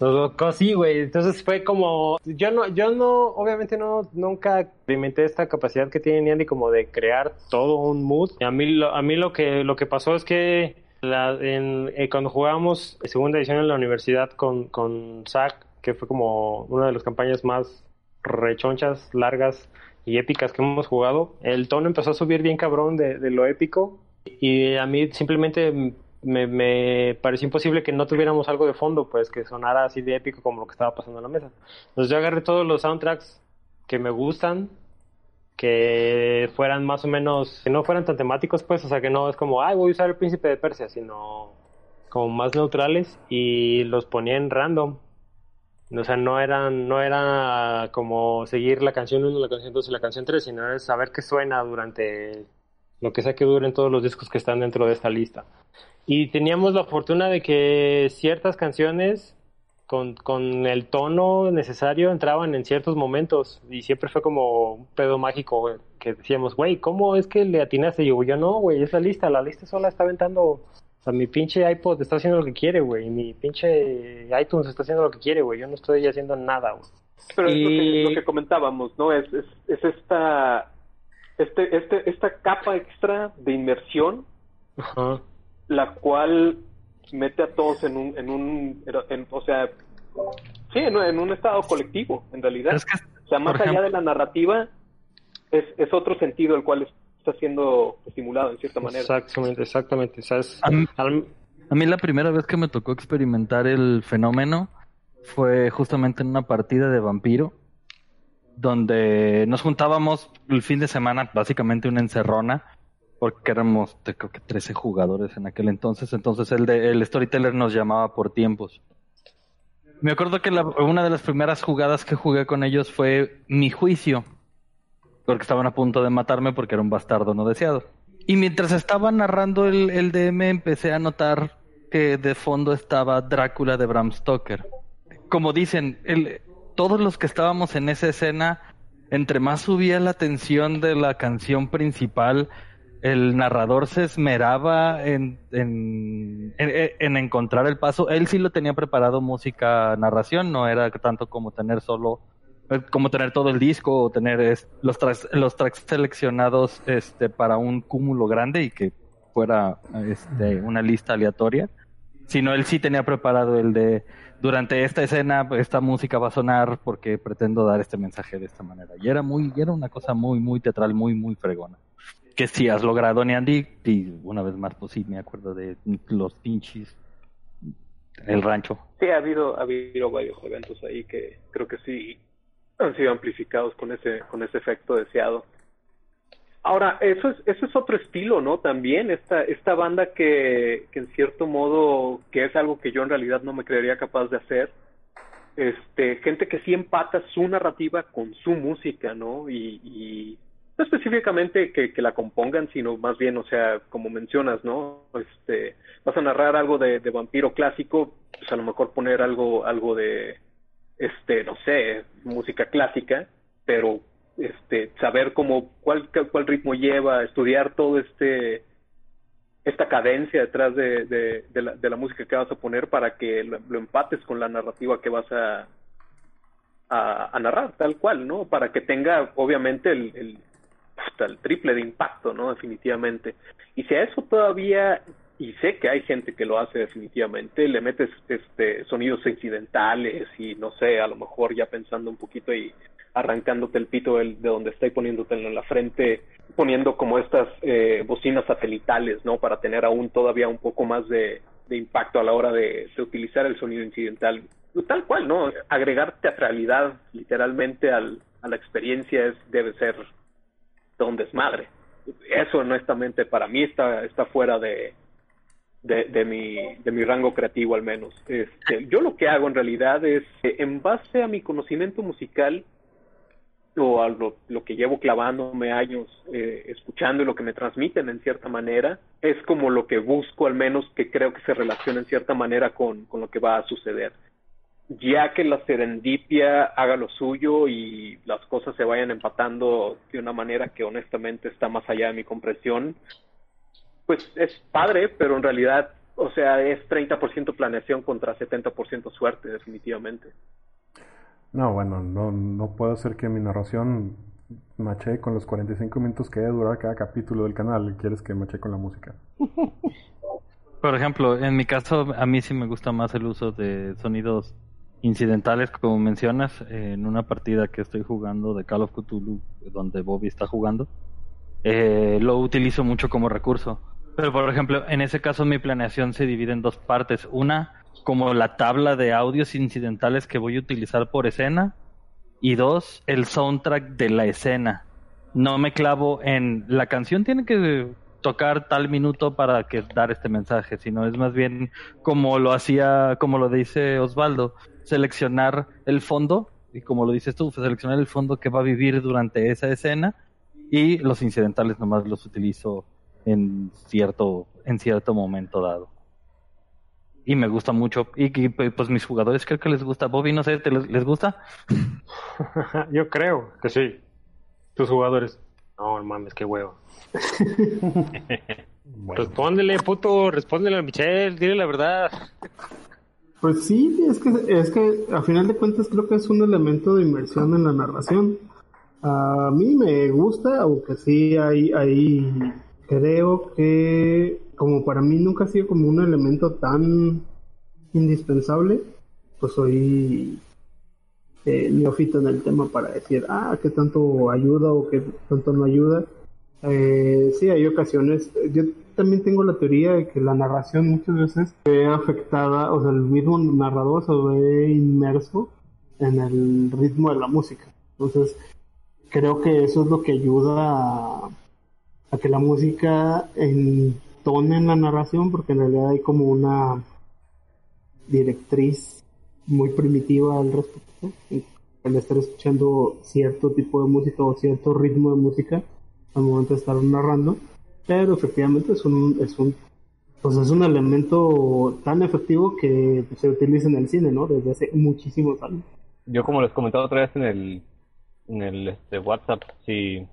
Así, güey. Entonces fue como, yo no, yo no, obviamente no, nunca experimenté esta capacidad que tiene Andy como de crear todo un mood. A mí, a mí lo que, lo que pasó es que la, en, eh, cuando jugábamos segunda edición en la universidad con, con Zack, que fue como una de las campañas más rechonchas, largas y épicas que hemos jugado, el tono empezó a subir bien cabrón de, lo épico y a mí simplemente me, me pareció imposible que no tuviéramos algo de fondo, pues que sonara así de épico como lo que estaba pasando en la mesa. Entonces yo agarré todos los soundtracks que me gustan, que fueran más o menos, que no fueran tan temáticos, pues, o sea, que no es como, ay, voy a usar el príncipe de Persia, sino como más neutrales y los ponía en random. O sea, no eran, no era como seguir la canción 1, la canción 2 y la canción 3, sino es saber qué suena durante lo que sea que duren todos los discos que están dentro de esta lista. Y teníamos la fortuna de que ciertas canciones con, con el tono necesario entraban en ciertos momentos y siempre fue como un pedo mágico que decíamos, güey, ¿cómo es que le atinaste? Y yo, yo no, güey, es la lista, la lista sola está aventando, sea, mi pinche iPod está haciendo lo que quiere, güey, mi pinche iTunes está haciendo lo que quiere, güey, yo no estoy haciendo nada, güey. Pero es lo, que, Y- lo que comentábamos, ¿no? Es, es, es esta, este, este, esta capa extra de inmersión, Ajá. la cual mete a todos en un, en un, en- o sea, sí, en, un- en un estado colectivo, en realidad. Es que, o sea, más allá ejemplo- de la narrativa, es, es otro sentido el cual está siendo estimulado en cierta manera. Exactamente, exactamente. O sea, es- A mí- al- A mí la primera vez que me tocó experimentar el fenómeno fue justamente en una partida de vampiro, donde nos juntábamos el fin de semana, básicamente una encerrona, porque éramos creo que 13 jugadores en aquel entonces, entonces el, de, el storyteller nos llamaba por tiempos. Me acuerdo que la- una de las primeras jugadas que jugué con ellos fue mi juicio, porque estaban a punto de matarme porque era un bastardo no deseado. Y mientras estaba narrando el, el DM empecé a notar que de fondo estaba Drácula de Bram Stoker. Como dicen, todos los que estábamos en esa escena, entre más subía la tensión de la canción principal, el narrador se esmeraba en, en, en- en encontrar el paso. Él sí lo tenía preparado música narración, no era tanto como tener solo como tener todo el disco o tener los tracks, los tracks seleccionados este para un cúmulo grande y que fuera este, una lista aleatoria. Sino él sí tenía preparado el de durante esta escena esta música va a sonar porque pretendo dar este mensaje de esta manera y era muy era una cosa muy muy teatral muy muy fregona. Que sí has logrado Neandy y una vez más pues sí me acuerdo de los pinches el rancho. Sí, ha habido, ha habido varios eventos ahí que creo que sí han sido amplificados con ese, con ese efecto deseado. Ahora, eso es, eso es otro estilo, ¿no? También esta, esta banda que, que en cierto modo, que es algo que yo en realidad no me creería capaz de hacer, este, gente que sí empata su narrativa con su música, ¿no? Y, no específicamente que, que la compongan, sino más bien, o sea, como mencionas, ¿no? Este, vas a narrar algo de, de vampiro clásico, pues a lo mejor poner algo, algo de, este, no sé, música clásica, pero este, saber cómo, cuál, cuál ritmo lleva, estudiar todo este, esta cadencia detrás de, de, la, de la música que vas a poner para que lo, empates con la narrativa que vas a, a, narrar, tal cual, ¿no? Para que tenga, obviamente, el, el triple de impacto, ¿no? Definitivamente. Y si a eso todavía y sé que hay gente que lo hace definitivamente, le metes este sonidos incidentales y no sé, a lo mejor ya pensando un poquito y arrancándote el pito de donde está y poniéndote en la frente, poniendo como estas eh, bocinas satelitales, ¿no? Para tener aún todavía un poco más de, impacto a la hora de, utilizar el sonido incidental. Tal cual, ¿no? Agregar teatralidad literalmente al, a la experiencia es, debe ser todo un desmadre. Eso honestamente para mí está, está fuera de, de, mi, de mi rango creativo al menos. Este, yo lo que hago en realidad es, en base a mi conocimiento musical, o a lo, que llevo clavándome años eh, escuchando y lo que me transmiten en cierta manera, es como lo que busco al menos que creo que se relaciona en cierta manera con, con lo que va a suceder. Ya que la serendipia haga lo suyo y las cosas se vayan empatando de una manera que honestamente está más allá de mi comprensión, pues es padre, pero en realidad, o sea, es 30% planeación contra 70% suerte, definitivamente. No, bueno, no, no puedo hacer que mi narración mache con los 45 minutos que debe durar cada capítulo del canal. ¿Quieres que mache con la música? Por ejemplo, en mi caso, a mí sí me gusta más el uso de sonidos incidentales, como mencionas, en una partida que estoy jugando de Call of Cthulhu, donde Bobby está jugando. Eh, lo utilizo mucho como recurso. Pero, por ejemplo, en ese caso mi planeación se divide en dos partes. Una, como la tabla de audios incidentales que voy a utilizar por escena. Y dos, el soundtrack de la escena. No me clavo en la canción tiene que tocar tal minuto para que dar este mensaje, sino es más bien como lo hacía, como lo dice Osvaldo, seleccionar el fondo y como lo dices tú, seleccionar el fondo que va a vivir durante esa escena y los incidentales nomás los utilizo en cierto, en cierto momento dado. Y me gusta mucho. Y, pues mis jugadores creo que les gusta. Bobby, no sé, ¿te les, gusta? Yo creo que sí. Tus jugadores. No, mames, qué huevo. Respóndele, puto, respóndele a Michelle, dile la verdad. Pues sí, es que, es que a final de cuentas creo que es un elemento de inmersión en la narración. A mí me gusta, aunque sí hay, hay creo que como para mí nunca ha sido como un elemento tan indispensable, pues soy eh, neófito en el tema para decir, ah, qué tanto ayuda o qué tanto no ayuda. Eh, sí, hay ocasiones, yo también tengo la teoría de que la narración muchas veces se ve afectada, o sea, el mismo narrador se ve inmerso en el ritmo de la música. Entonces, creo que eso es lo que ayuda a a que la música entone en la narración, porque en realidad hay como una directriz muy primitiva al respecto. Al estar escuchando cierto tipo de música o cierto ritmo de música al momento de estar narrando, pero efectivamente es un, es un pues es un elemento tan efectivo que se utiliza en el cine, ¿no? Desde hace muchísimos años. Yo como les comentaba otra vez en el en el este, WhatsApp, si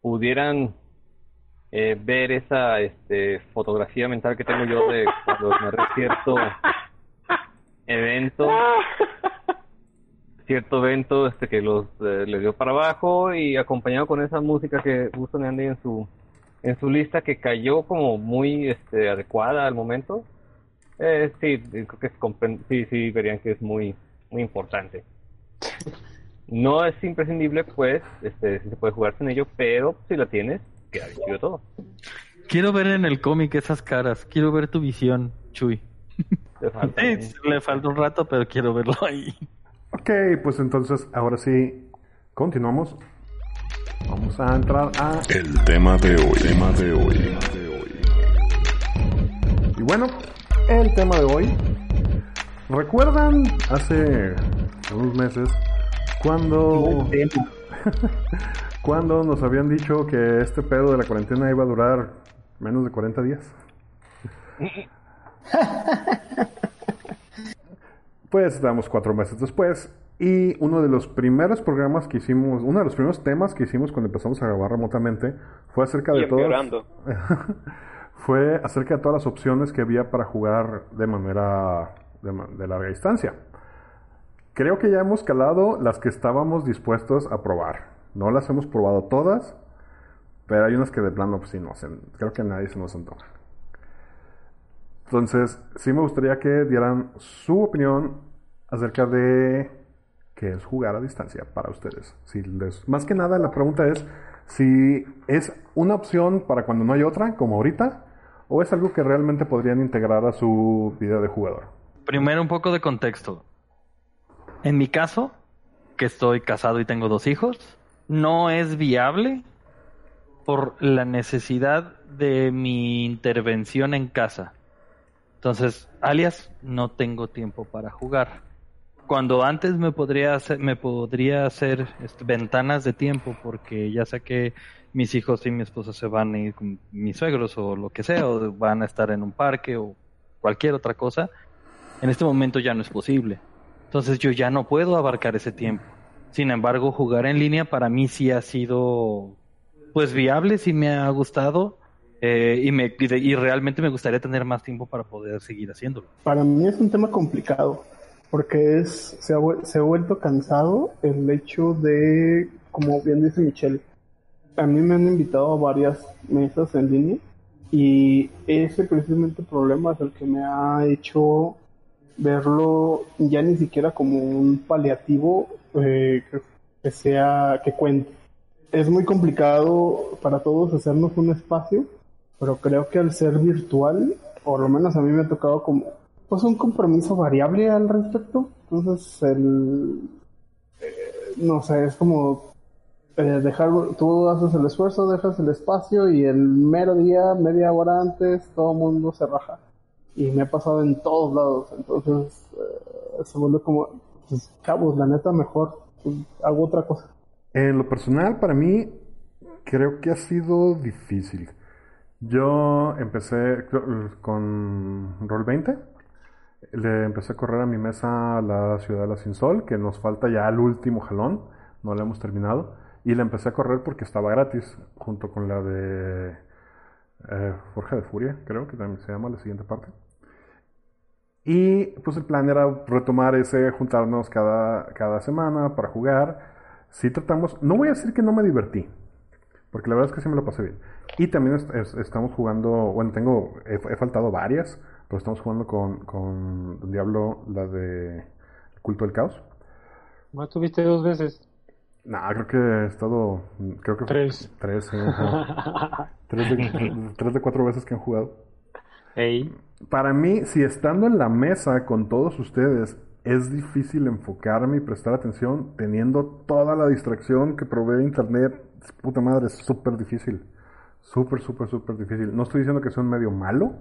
pudieran eh, ver esa este, fotografía mental que tengo yo de cuando me cierto evento cierto evento este que los eh, le dio para abajo y acompañado con esa música que justo Andy en su en su lista que cayó como muy este adecuada al momento eh, sí creo que sí sí verían que es muy muy importante. No es imprescindible pues este se puede jugar sin ello pero si la tienes todo. Quiero ver en el cómic esas caras. Quiero ver tu visión, Chuy. Le falta, un rato, pero quiero verlo ahí. Ok, pues entonces ahora sí, continuamos. Vamos a entrar a... El tema de hoy. Tema de hoy. Y bueno, el tema de hoy. ¿Recuerdan hace unos meses cuando... cuando nos habían dicho que este pedo de la cuarentena iba a durar menos de 40 días. pues estamos cuatro meses después y uno de los primeros programas que hicimos, uno de los primeros temas que hicimos cuando empezamos a grabar remotamente fue acerca de todas fue acerca de todas las opciones que había para jugar de manera de larga distancia. Creo que ya hemos calado las que estábamos dispuestos a probar. No las hemos probado todas, pero hay unas que de plano, pues sí, no, creo que nadie se nos antoja. Entonces, sí me gustaría que dieran su opinión acerca de qué es jugar a distancia para ustedes. Si les, más que nada, la pregunta es si es una opción para cuando no hay otra, como ahorita, o es algo que realmente podrían integrar a su vida de jugador. Primero un poco de contexto. En mi caso, que estoy casado y tengo dos hijos, no es viable por la necesidad de mi intervención en casa. Entonces, alias, no tengo tiempo para jugar. Cuando antes me podría hacer, me podría hacer este, ventanas de tiempo porque ya sé que mis hijos y mi esposa se van a ir con mis suegros o lo que sea, o van a estar en un parque o cualquier otra cosa, en este momento ya no es posible. Entonces yo ya no puedo abarcar ese tiempo. Sin embargo, jugar en línea para mí sí ha sido pues viable, sí me ha gustado eh, y, me, y, realmente me gustaría tener más tiempo para poder seguir haciéndolo. Para mí es un tema complicado porque es se ha, se ha vuelto cansado el hecho de, como bien dice Michelle, a mí me han invitado a varias mesas en línea y ese precisamente problema es el que me ha hecho verlo ya ni siquiera como un paliativo eh, que sea que cuente. Es muy complicado para todos hacernos un espacio, pero creo que al ser virtual, por lo menos a mí me ha tocado como pues un compromiso variable al respecto. Entonces el eh, no sé, es como eh, dejar, tú haces el esfuerzo, dejas el espacio y el mero día, media hora antes, todo el mundo se raja. Y me ha pasado en todos lados, entonces eh, se vuelve como, pues, cabos, la neta, mejor pues, hago otra cosa. En lo personal, para mí, creo que ha sido difícil. Yo empecé con Roll 20. Le empecé a correr a mi mesa la ciudad de la Sin Sol, que nos falta ya el último jalón, no lo hemos terminado. Y la empecé a correr porque estaba gratis, junto con la de eh, Forja de Furia, creo que también se llama la siguiente parte. Y pues el plan era retomar ese, juntarnos cada, cada semana para jugar. Si tratamos, no voy a decir que no me divertí, porque la verdad es que sí me lo pasé bien. Y también estamos jugando, bueno, tengo, he, faltado varias, pero estamos jugando con, con Diablo, la de Culto del Caos. ¿Más tuviste dos veces? No, creo que he estado. Creo que tres. Tres, tres, de, tres de cuatro veces que han jugado. Para mí, si estando en la mesa con todos ustedes es difícil enfocarme y prestar atención teniendo toda la distracción que provee Internet, puta madre, es súper difícil. Súper, súper, súper difícil. No estoy diciendo que sea un medio malo,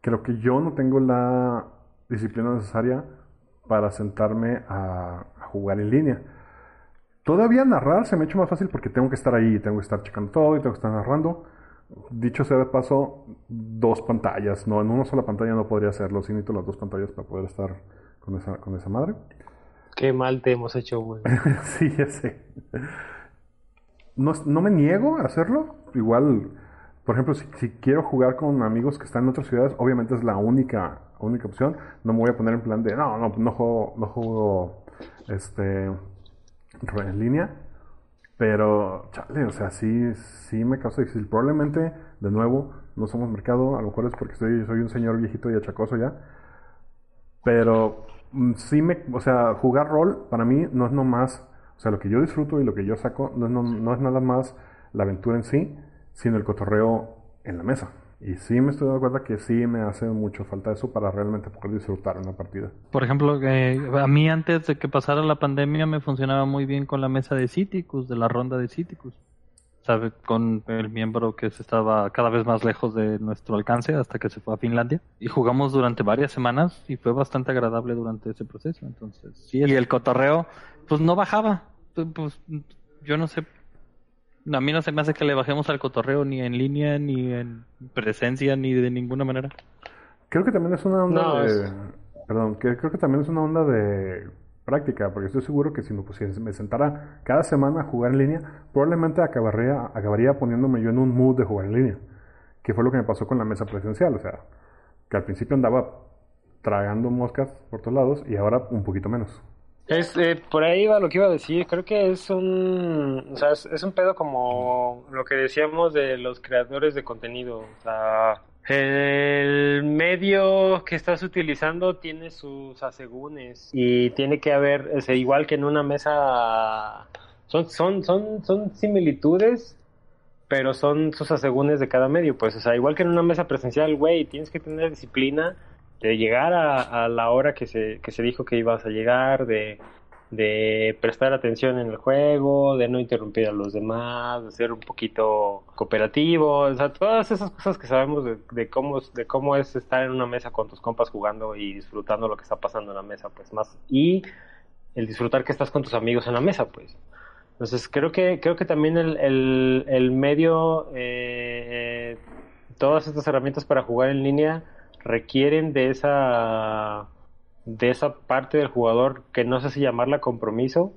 creo que yo no tengo la disciplina necesaria para sentarme a jugar en línea. Todavía narrar se me ha hecho más fácil porque tengo que estar ahí, tengo que estar checando todo y tengo que estar narrando. Dicho sea de paso, dos pantallas, no, en una sola pantalla no podría hacerlo, sí necesito las dos pantallas para poder estar con esa, con esa madre. Qué mal te hemos hecho, güey. sí, ya sé. No, no, me niego a hacerlo, igual, por ejemplo, si, si, quiero jugar con amigos que están en otras ciudades, obviamente es la única, única opción. No me voy a poner en plan de, no, no, no juego, no juego, este en línea. Pero, chale, o sea, sí, sí me causa difícil. Probablemente, de nuevo, no somos mercado. A lo mejor es porque soy, soy un señor viejito y achacoso ya. Pero mm, sí me, o sea, jugar rol para mí no es nomás, o sea, lo que yo disfruto y lo que yo saco no es, no, no es nada más la aventura en sí, sino el cotorreo en la mesa. Y sí me estoy dando cuenta que sí me hace mucho falta eso para realmente poder disfrutar una partida. Por ejemplo, eh, a mí antes de que pasara la pandemia me funcionaba muy bien con la mesa de Citicus, de la ronda de Citicus. ¿Sabe? Con el miembro que se estaba cada vez más lejos de nuestro alcance hasta que se fue a Finlandia. Y jugamos durante varias semanas y fue bastante agradable durante ese proceso. Entonces, sí. Y el cotorreo, pues no bajaba. Pues yo no sé a mí no se me hace que le bajemos al cotorreo ni en línea, ni en presencia, ni de ninguna manera. Creo que también es una onda de... Perdón, que creo que también es una onda de práctica, porque estoy seguro que si, pues, si me sentara cada semana a jugar en línea, probablemente acabaría, acabaría poniéndome yo en un mood de jugar en línea, que fue lo que me pasó con la mesa presencial, o sea, que al principio andaba tragando moscas por todos lados y ahora un poquito menos. Es, eh, por ahí va lo que iba a decir. Creo que es un, o sea, es, un pedo como lo que decíamos de los creadores de contenido. O sea, El medio que estás utilizando tiene sus asegúnes y tiene que haber, igual que en una mesa, son, son, son, son similitudes, pero son sus asegúnes de cada medio, pues, o sea, igual que en una mesa presencial, güey, tienes que tener disciplina de llegar a, la hora que se, que se dijo que ibas a llegar, de de prestar atención en el juego, de no interrumpir a los demás, de ser un poquito cooperativo, o sea, todas esas cosas que sabemos de, cómo de cómo es estar en una mesa con tus compas jugando y disfrutando lo que está pasando en la mesa, pues más y el disfrutar que estás con tus amigos en la mesa, pues. Entonces creo que creo que también el, el, el medio eh, todas estas herramientas para jugar en línea requieren de esa de esa parte del jugador que no sé si llamarla compromiso,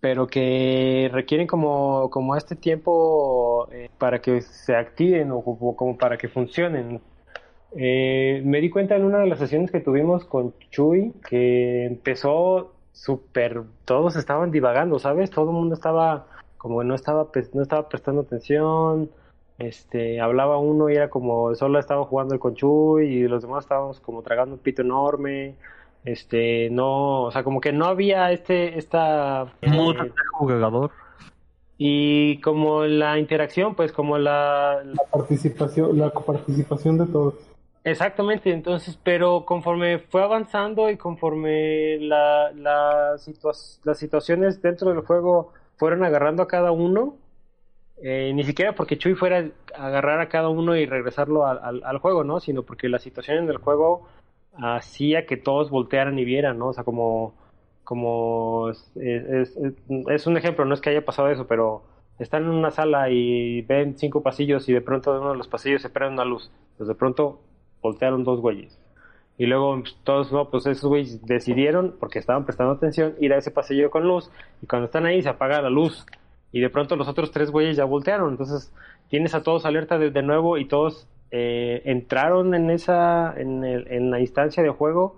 pero que requieren como, como este tiempo eh, para que se activen o como, para que funcionen. Eh, me di cuenta en una de las sesiones que tuvimos con Chuy que empezó súper, todos estaban divagando, ¿sabes? Todo el mundo estaba como no estaba, no estaba prestando atención, este, hablaba uno y era como, solo estaba jugando el conchuy y los demás estábamos como tragando un pito enorme, este, no, o sea, como que no había este, esta... Eh, jugador. Y como la interacción, pues como la... La participación, la coparticipación de todos. Exactamente, entonces, pero conforme fue avanzando y conforme la, la las situaciones dentro del juego fueron agarrando a cada uno, eh, ni siquiera porque Chuy fuera a agarrar a cada uno y regresarlo al, juego, ¿no? Sino porque la situación en el juego hacía que todos voltearan y vieran, ¿no? O sea, como, como es, es, es, un ejemplo, no es que haya pasado eso, pero están en una sala y ven cinco pasillos y de pronto de uno de los pasillos se prende una luz. Pues de pronto voltearon dos güeyes. Y luego pues, todos, no, pues esos güeyes decidieron, porque estaban prestando atención, ir a ese pasillo con luz. Y cuando están ahí se apaga la luz y de pronto los otros tres güeyes ya voltearon. Entonces tienes a todos alerta de, nuevo y todos eh, entraron en esa, en, el, en, la instancia de juego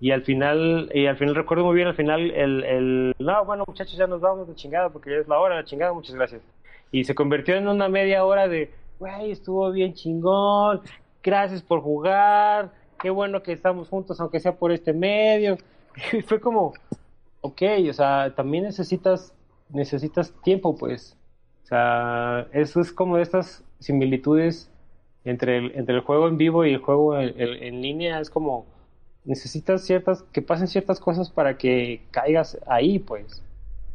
y al final, y al final recuerdo muy bien al final el, el, no, bueno muchachos ya nos vamos de chingada porque ya es la hora de chingada, muchas gracias. Y se convirtió en una media hora de, güey, estuvo bien chingón, gracias por jugar, qué bueno que estamos juntos aunque sea por este medio. Y fue como, ok, o sea, también necesitas necesitas tiempo, pues. O sea, eso es como estas similitudes entre el, entre el juego en vivo y el juego en, línea. Es como necesitas ciertas, que pasen ciertas cosas para que caigas ahí, pues.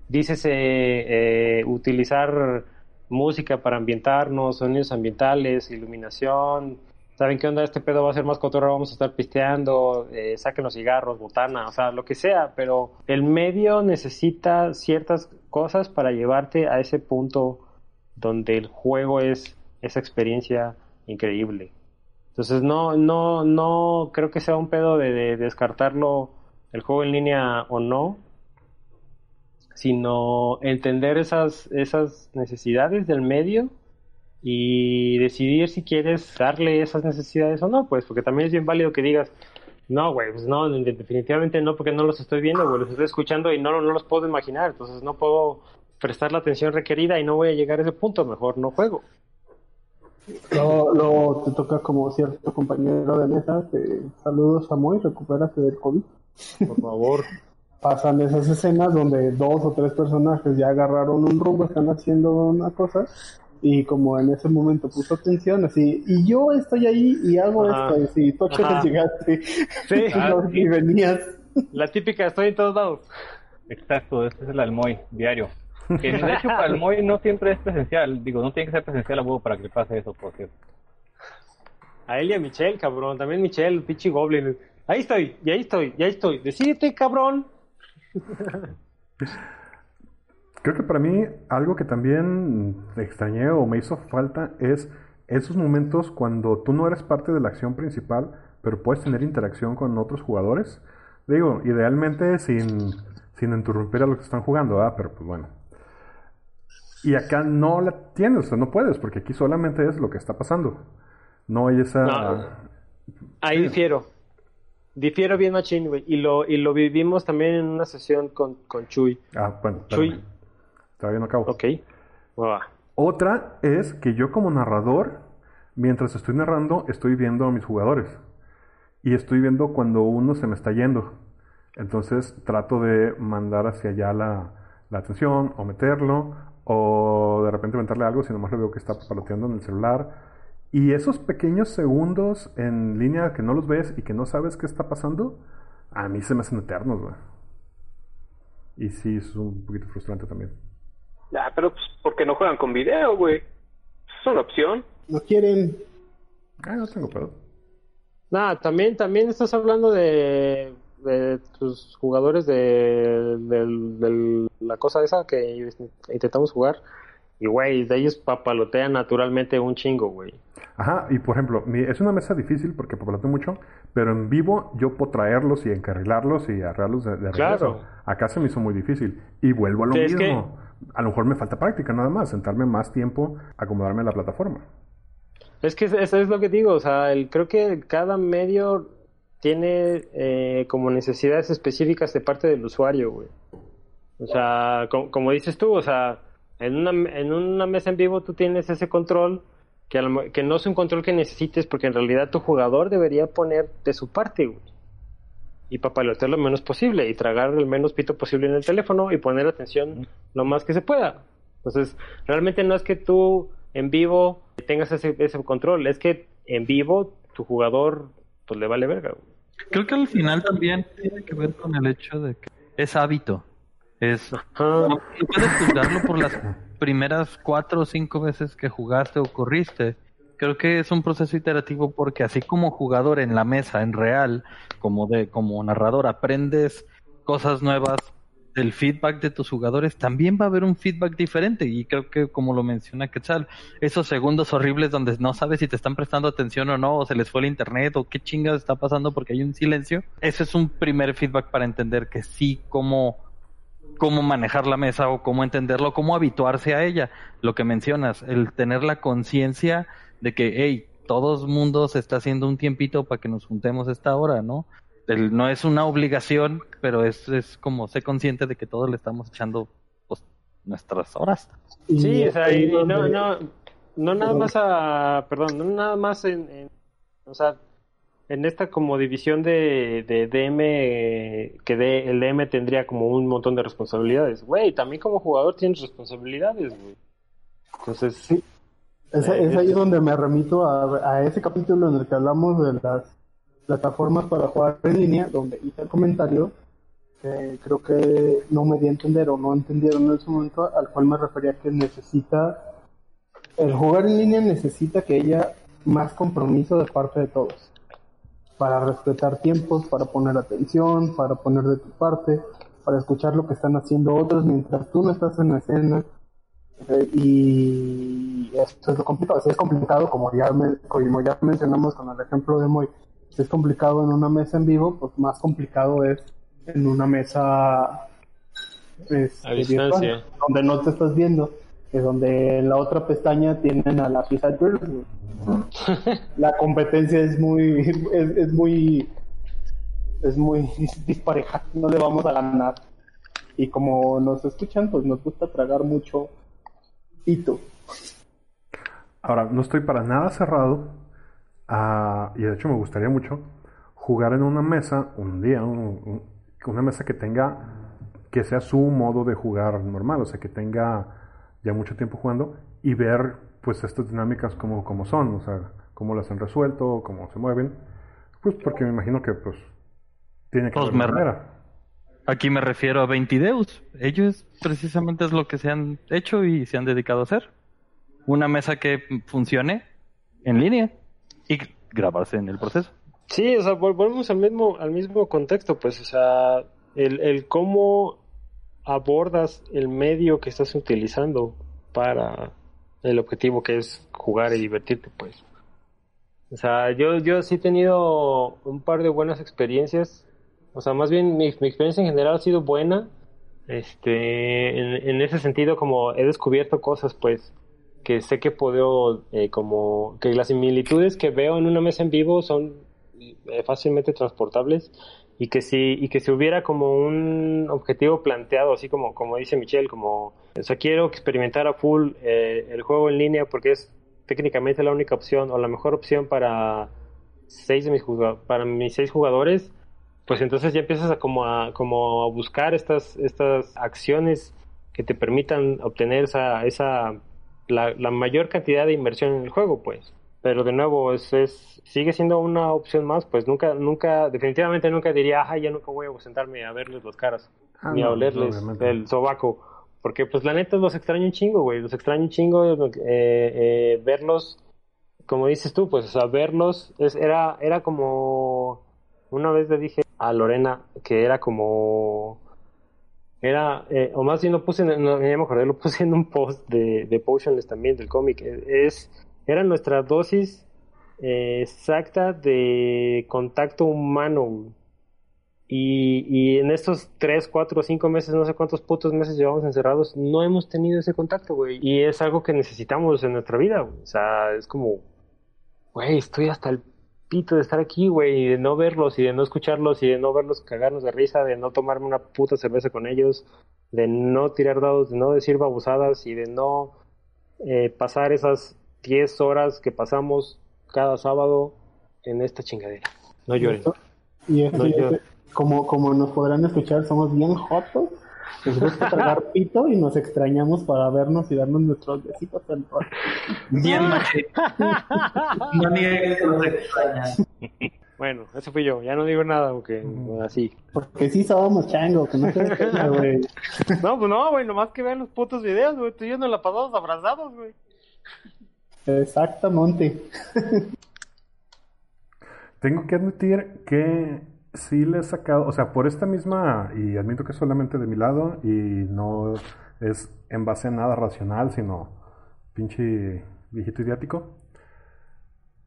Dices eh, utilizar música para ambientarnos, sonidos ambientales, iluminación, ¿saben qué onda? Este pedo va a ser más cotorro, vamos a estar pisteando, eh, saquen los cigarros, botana, o sea, lo que sea, pero el medio necesita ciertas cosas para llevarte a ese punto donde el juego es esa experiencia increíble. Entonces no, no, no creo que sea un pedo de descartarlo el juego en línea o no, sino entender esas, esas necesidades del medio y decidir si quieres darle esas necesidades o no, pues, porque también es bien válido que digas, no, güey, pues no, definitivamente no, porque no los estoy viendo, güey, los estoy escuchando y no, no los puedo imaginar, entonces no puedo prestar la atención requerida y no voy a llegar a ese punto, mejor no juego. Luego, te toca como cierto compañero de mesa, te saludos a Moy, recupérate del COVID. Por favor. Pasan esas escenas donde dos o tres personajes ya agarraron un rumbo, están haciendo una cosa y como en ese momento puso atención, así, y yo estoy ahí y hago esto, y así, tú llegaste sí, y venías. La típica, estoy en todos lados. Exacto, ese es el almoy diario. Que de hecho para el almoy no siempre es presencial, digo, no tiene que ser presencial a huevo para que le pase eso, por cierto. A él y a Michelle, cabrón, también Michelle, pinche goblin. Ahí estoy, y ahí estoy, y ahí estoy, decídete, cabrón. Creo que para mí algo que también extrañé o me hizo falta es esos momentos cuando tú no eres parte de la acción principal, pero puedes tener interacción con otros jugadores. Digo, idealmente sin, sin interrumpir a los que están jugando, ¿ah? pero pues bueno. Y acá no la tienes, o sea, no puedes, porque aquí solamente es lo que está pasando. No hay esa... Ahí difiero. Difiero bien machín, güey. Y lo, y lo vivimos también en una sesión con, con Chuy. Ah, bueno. Chuy, Todavía no acabo. Ok. Otra es que yo como narrador mientras estoy narrando, estoy viendo a mis jugadores. Y estoy viendo cuando uno se me está yendo. Entonces trato de mandar hacia allá la, la atención o meterlo o de repente meterle algo si nomás le veo que está paloteando en el celular. Y esos pequeños segundos en línea que no los ves y que no sabes qué está pasando, a mí se me hacen eternos, güey. Y sí, es un poquito frustrante también. Ya, pero pues, ¿por qué no juegan con video, güey? Es una opción. No quieren. Ah, no tengo pedo. Nada, también, también estás hablando de, de tus jugadores de, del- la cosa esa que intentamos jugar. Y, güey, de ellos papalotean naturalmente un chingo, güey. Ajá, y por ejemplo, mi- es una mesa difícil porque papaloteo mucho, pero en vivo yo puedo traerlos y encarrilarlos y arreglarlos de, de regreso. Claro. Acá se me hizo muy difícil. Y vuelvo a lo Sí, es mismo. A lo mejor me falta práctica nada más, sentarme más tiempo, acomodarme a la plataforma. Es que eso es lo que digo, o sea, el, creo que cada medio tiene eh, como necesidades específicas de parte del usuario, güey. O sea, co- como dices tú, o sea, en una, en una mesa en vivo tú tienes ese control que, que no es un control que necesites porque en realidad tu jugador debería poner de su parte, güey. Y papalotear lo menos posible y tragar el menos pito posible en el teléfono y poner atención lo más que se pueda. Entonces, realmente no es que tú en vivo tengas ese, ese control, es que en vivo tu jugador pues le vale verga. Creo que al final también tiene que ver con el hecho de que es hábito. Es no puedes juzgarlo por las primeras cuatro o cinco veces que jugaste o corriste. Creo que es un proceso iterativo porque así como jugador en la mesa, en real, como de como narrador, aprendes cosas nuevas del feedback de tus jugadores, también va a haber un feedback diferente. Y creo que como lo menciona Quetzal, esos segundos horribles donde no sabes si te están prestando atención o no, o se les fue el internet, o qué chingas está pasando porque hay un silencio, ese es un primer feedback para entender que sí, como cómo manejar la mesa o cómo entenderlo, cómo habituarse a ella. Lo que mencionas, el tener la conciencia de que, hey, todo el mundo se está haciendo un tiempito para que nos juntemos a esta hora, ¿no? El- no es una obligación, pero es, es como ser consciente de que todos le estamos echando pues, nuestras horas. Y Sí, o sea, y, y no, no, no nada más a, perdón, no nada más en, en- o sea, en esta como división de, de DM, que de, el DM tendría como un montón de responsabilidades. Güey, también como jugador tienes responsabilidades, güey. Entonces, Sí. Es, Eh, es ahí es- donde me remito a, a ese capítulo en el que hablamos de las plataformas para jugar en línea, donde hice el comentario que creo que no me di a entender o no entendieron en ese momento, al cual me refería que necesita, el jugar en línea necesita que haya más compromiso de parte de todos, para respetar tiempos, para poner atención, para poner de tu parte, para escuchar lo que están haciendo otros mientras tú no estás en la escena. Eh, y esto es lo complicado, sí es complicado como ya, me- como ya mencionamos con el ejemplo de Moy, si es complicado en una mesa en vivo, pues más complicado es en una mesa este, A distancia. donde no te estás viendo, que donde en la otra pestaña tienen a la Pizza Girls. La competencia es muy, es, es muy, es muy dispareja, no le vamos a ganar. Y como nos escuchan, pues nos gusta tragar mucho hito. Ahora, no estoy para nada cerrado a- y de hecho me gustaría mucho jugar en una mesa un día, un- un- una mesa que tenga, que sea su modo de jugar normal, o sea, que tenga ya mucho tiempo jugando y ver pues estas dinámicas como, como son, o sea, cómo las han resuelto, cómo se mueven, pues porque me imagino que pues tiene que Pues haber una me- manera. Aquí me refiero a 20 Deus. Ellos precisamente es lo que se han hecho y se han dedicado a hacer. Una mesa que funcione en línea y grabarse en el proceso. Sí, o sea, vol- volvemos al mismo, al mismo contexto, pues, o sea, el, el cómo abordas el medio que estás utilizando para el objetivo que es jugar y divertirte, pues. O sea, yo, yo sí he tenido un par de buenas experiencias. O sea, más bien mi, experiencia en general ha sido buena. Este, en, en ese sentido, como he descubierto cosas, pues, que sé que puedo, eh, como, que las similitudes que veo en una mesa en vivo son eh, fácilmente transportables y que si, y que si hubiera como un objetivo planteado, así como, como dice Michelle, como, o sea, quiero experimentar a full eh, el juego en línea porque es técnicamente la única opción o la mejor opción para seis de mis para mis seis jugadores, pues entonces ya empiezas a como a como a buscar estas estas acciones que te permitan obtener esa esa la, la mayor cantidad de inversión en el juego, pues. Pero de nuevo, es, es, sigue siendo una opción más, pues nunca, nunca, definitivamente nunca diría, ay, ya nunca voy a sentarme a verles las caras, Ah, ni a olerles el sobaco. Porque pues la neta los extraño un chingo, güey, los extraño un chingo, eh, eh, verlos, como dices tú, pues, o sea, verlos, es, era, era como, una vez le dije a Lorena que era como, era, eh, o más bien lo puse, en, no, ya me acordé, lo puse en un post de, de Potionless también, del cómic, eh, es, era nuestra dosis eh, exacta de contacto humano. Y, y en estos 3, 4, 5 meses, no sé cuántos putos meses llevamos encerrados, no hemos tenido ese contacto, güey. Y es algo que necesitamos en nuestra vida. O sea, es como, güey, estoy hasta el pito de estar aquí, güey, y de no verlos, y de no escucharlos, y de no verlos cagarnos de risa, de no tomarme una puta cerveza con ellos, de no tirar dados, de no decir babosadas, y de no eh, pasar esas 10 horas que pasamos cada sábado en esta chingadera. No lloren. Y No, como, como nos podrán escuchar, somos bien jotos. Nos gusta tragar pito y nos extrañamos para vernos y darnos nuestros besitos en rostro. Bien machete. No niegues que los extraña. Bueno, ese fui yo. Ya no digo nada, aunque así. Porque sí somos chango, que no te güey. No, pues no, güey, nomás que vean los putos videos, güey. Tú y yo nos la pasamos abrazados, güey. Exactamente. Tengo que admitir que sí le he sacado, o sea, por esta misma, y admito que es solamente de mi lado, y no es en base a nada racional, sino pinche viejito idiático.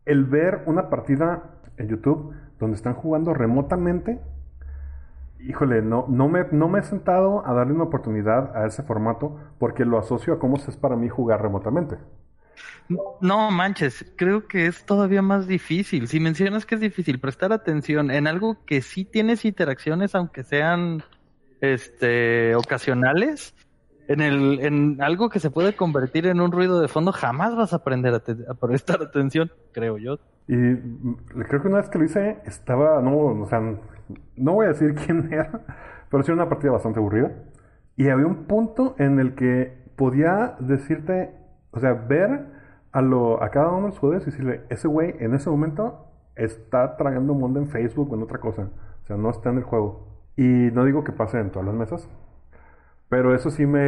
El ver una partida en YouTube donde están jugando remotamente, híjole, no, no, me, no me he sentado a darle una oportunidad a ese formato porque lo asocio a cómo es para mí jugar remotamente. No manches, creo que es todavía más difícil. Si mencionas que es difícil prestar atención en algo que sí tienes interacciones, aunque sean este ocasionales, en el en algo que se puede convertir en un ruido de fondo, jamás vas a aprender a, prestar atención, creo yo. Y mm, creo que una vez que lo hice, estaba, no, o sea, no voy a decir quién era, pero sí era una partida bastante aburrida. Y había un punto en el que podía decirte, o sea, ver a, lo, a cada uno de los jugadores y decirle, ese güey en ese momento está tragando un mundo en Facebook o en otra cosa. O sea, no está en el juego. Y no digo que pase en todas las mesas, pero eso sí me,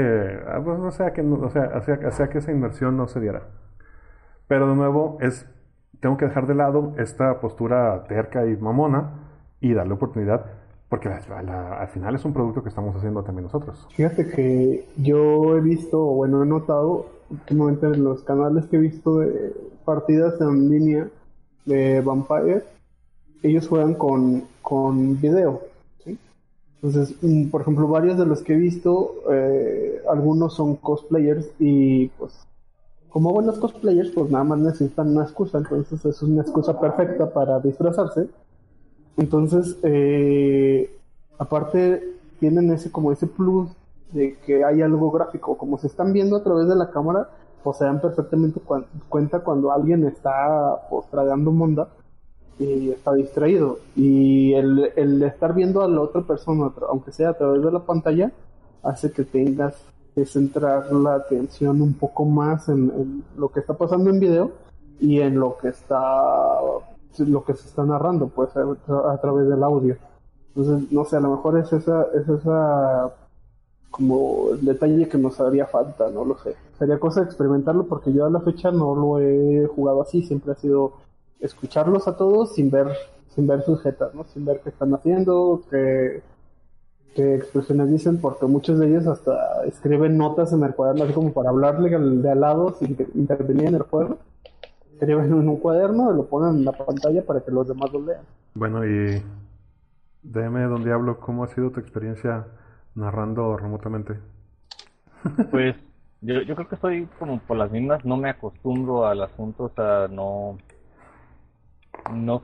ah, pues, o sea, que, no- o sea, hacía que esa inversión no se diera. Pero de nuevo, es tengo que dejar de lado esta postura terca y mamona y darle oportunidad, porque la- la- al final es un producto que estamos haciendo también nosotros. Fíjate que yo he visto, bueno, he notado últimamente en los canales que he visto de partidas en línea de Vampire, ellos juegan con, con video. ¿sí? Entonces, mm, por ejemplo, varios de los que he visto, eh, algunos son cosplayers y pues como buenos cosplayers, pues nada más necesitan una excusa, entonces es una excusa perfecta para disfrazarse. Entonces, eh, aparte tienen ese como ese plus de que hay algo gráfico, como se están viendo a través de la cámara, pues se dan perfectamente cuenta cuando alguien está pues monda y está distraído. Y el, el estar viendo a la otra persona, aunque sea a través de la pantalla, hace que tengas que centrar la atención un poco más en, en lo que está pasando en video y en lo que está lo que se está narrando pues a, a través del audio entonces no sé a lo mejor es esa es esa como el detalle que nos haría falta no lo sé sería cosa de experimentarlo porque yo a la fecha no lo he jugado así siempre ha sido escucharlos a todos sin ver sin ver sus jetas no sin ver qué están haciendo qué qué expresiones dicen, porque muchos de ellos hasta escriben notas en el cuaderno, así como para hablarle de al lado sin que intervenir en el juego. Escriben en un cuaderno y lo ponen en la pantalla para que los demás lo lean. Bueno, y dime, don Diablo, ¿cómo ha sido tu experiencia narrando remotamente? Pues yo, yo creo que estoy como por las mismas, no me acostumbro al asunto, o sea, no, no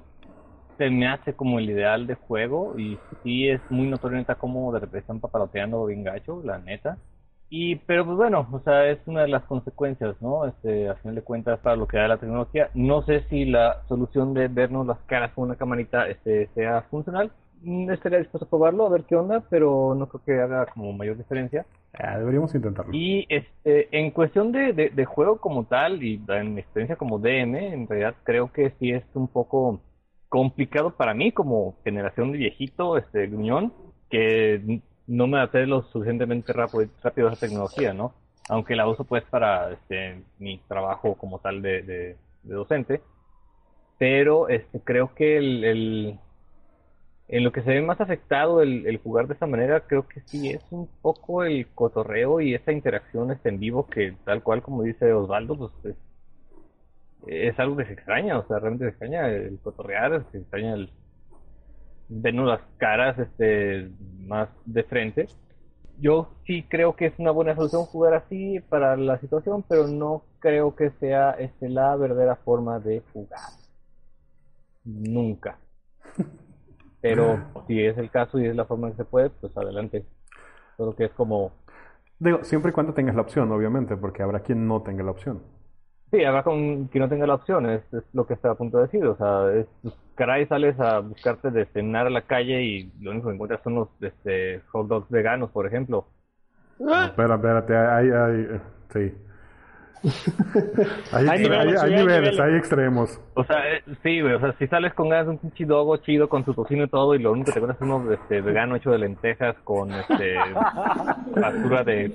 se me hace como el ideal de juego y sí es muy notorio neta como de repente están papaloteando bien gacho, la neta. Y, pero pues bueno, o sea, es una de las consecuencias, ¿no? Este, a final de cuentas, para lo que da la tecnología. No sé si la solución de vernos las caras con una camarita este, sea funcional. Mm, Estaría dispuesto a probarlo, a ver qué onda, pero no creo que haga como mayor diferencia. Ah, deberíamos intentarlo. Y este, en cuestión de, de, de juego como tal, y en mi experiencia como DM, en realidad creo que sí es un poco complicado para mí como generación de viejito, este, gruñón, que no me adapté lo suficientemente rápido, rápido a esa tecnología, ¿no? Aunque la uso pues para este, mi trabajo como tal de, de, de docente. Pero este, creo que el, el, en lo que se ve más afectado el, jugar de esta manera, creo que sí es un poco el cotorreo y esa interacción este, en vivo que tal cual como dice Osvaldo, pues es, es algo que se extraña, o sea, realmente se extraña el cotorrear, se extraña el vernos las caras este más de frente. Yo sí creo que es una buena solución jugar así para la situación, pero no creo que sea este la verdadera forma de jugar. Nunca. Pero si es el caso y es la forma que se puede, pues adelante. Solo que es como... Digo, siempre y cuando tengas la opción, obviamente, porque habrá quien no tenga la opción. Sí, habrá con quien no tenga la opción, es, es lo que está a punto de decir. O sea, es, pues, caray, sales a buscarte de cenar a la calle y lo único que encuentras son los este, hot dogs veganos, por ejemplo. No, espera, espérate, hay, hay, sí. hay, hay, niveles, hay, hay niveles, hay extremos. O sea, eh, sí, güey, o sea, si sales con ganas de un pinche dogo chido con su tocino y todo y lo único que te encuentras es uno este, vegano hecho de lentejas con este factura de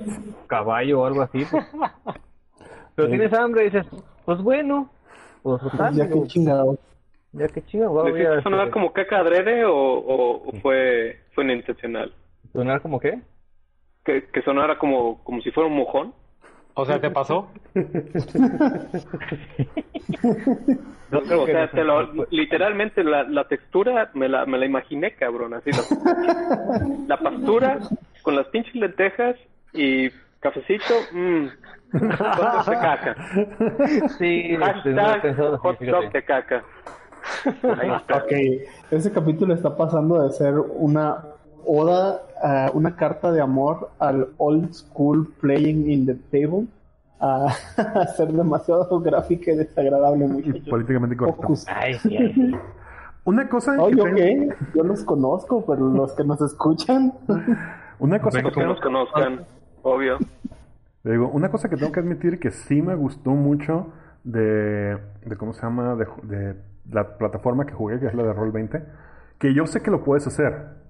caballo o algo así, pues, pero sí. tienes hambre y dices, pues bueno, pues total. Ya que chingado. Ya que chingado. ¿Le sonar como caca adrede o, o, o fue, fue inintencional? ¿Sonar como qué? Que, que sonara como, como si fuera un mojón. O sea, ¿te pasó? no, o sea, te lo, literalmente la, la textura me la, me la imaginé, cabrón, así. La, la pastura con las pinches lentejas y cafecito, mmm, hot de caca. Sí, Hashtag hot dog de caca. ok, ese capítulo está pasando de ser una oda, uh, una carta de amor al old school playing in the table a ser demasiado gráfica y desagradable muchacho. Políticamente correcto. Ay, sí, ay, sí. Una cosa Oye, que ok, tengo- yo los conozco, pero los que nos escuchan. una cosa que que nos conozcan, obvio. Digo, una cosa que tengo que admitir que sí me gustó mucho de, de ¿cómo se llama? De, de la plataforma que jugué, que es la de Roll20, que yo sé que lo puedes hacer.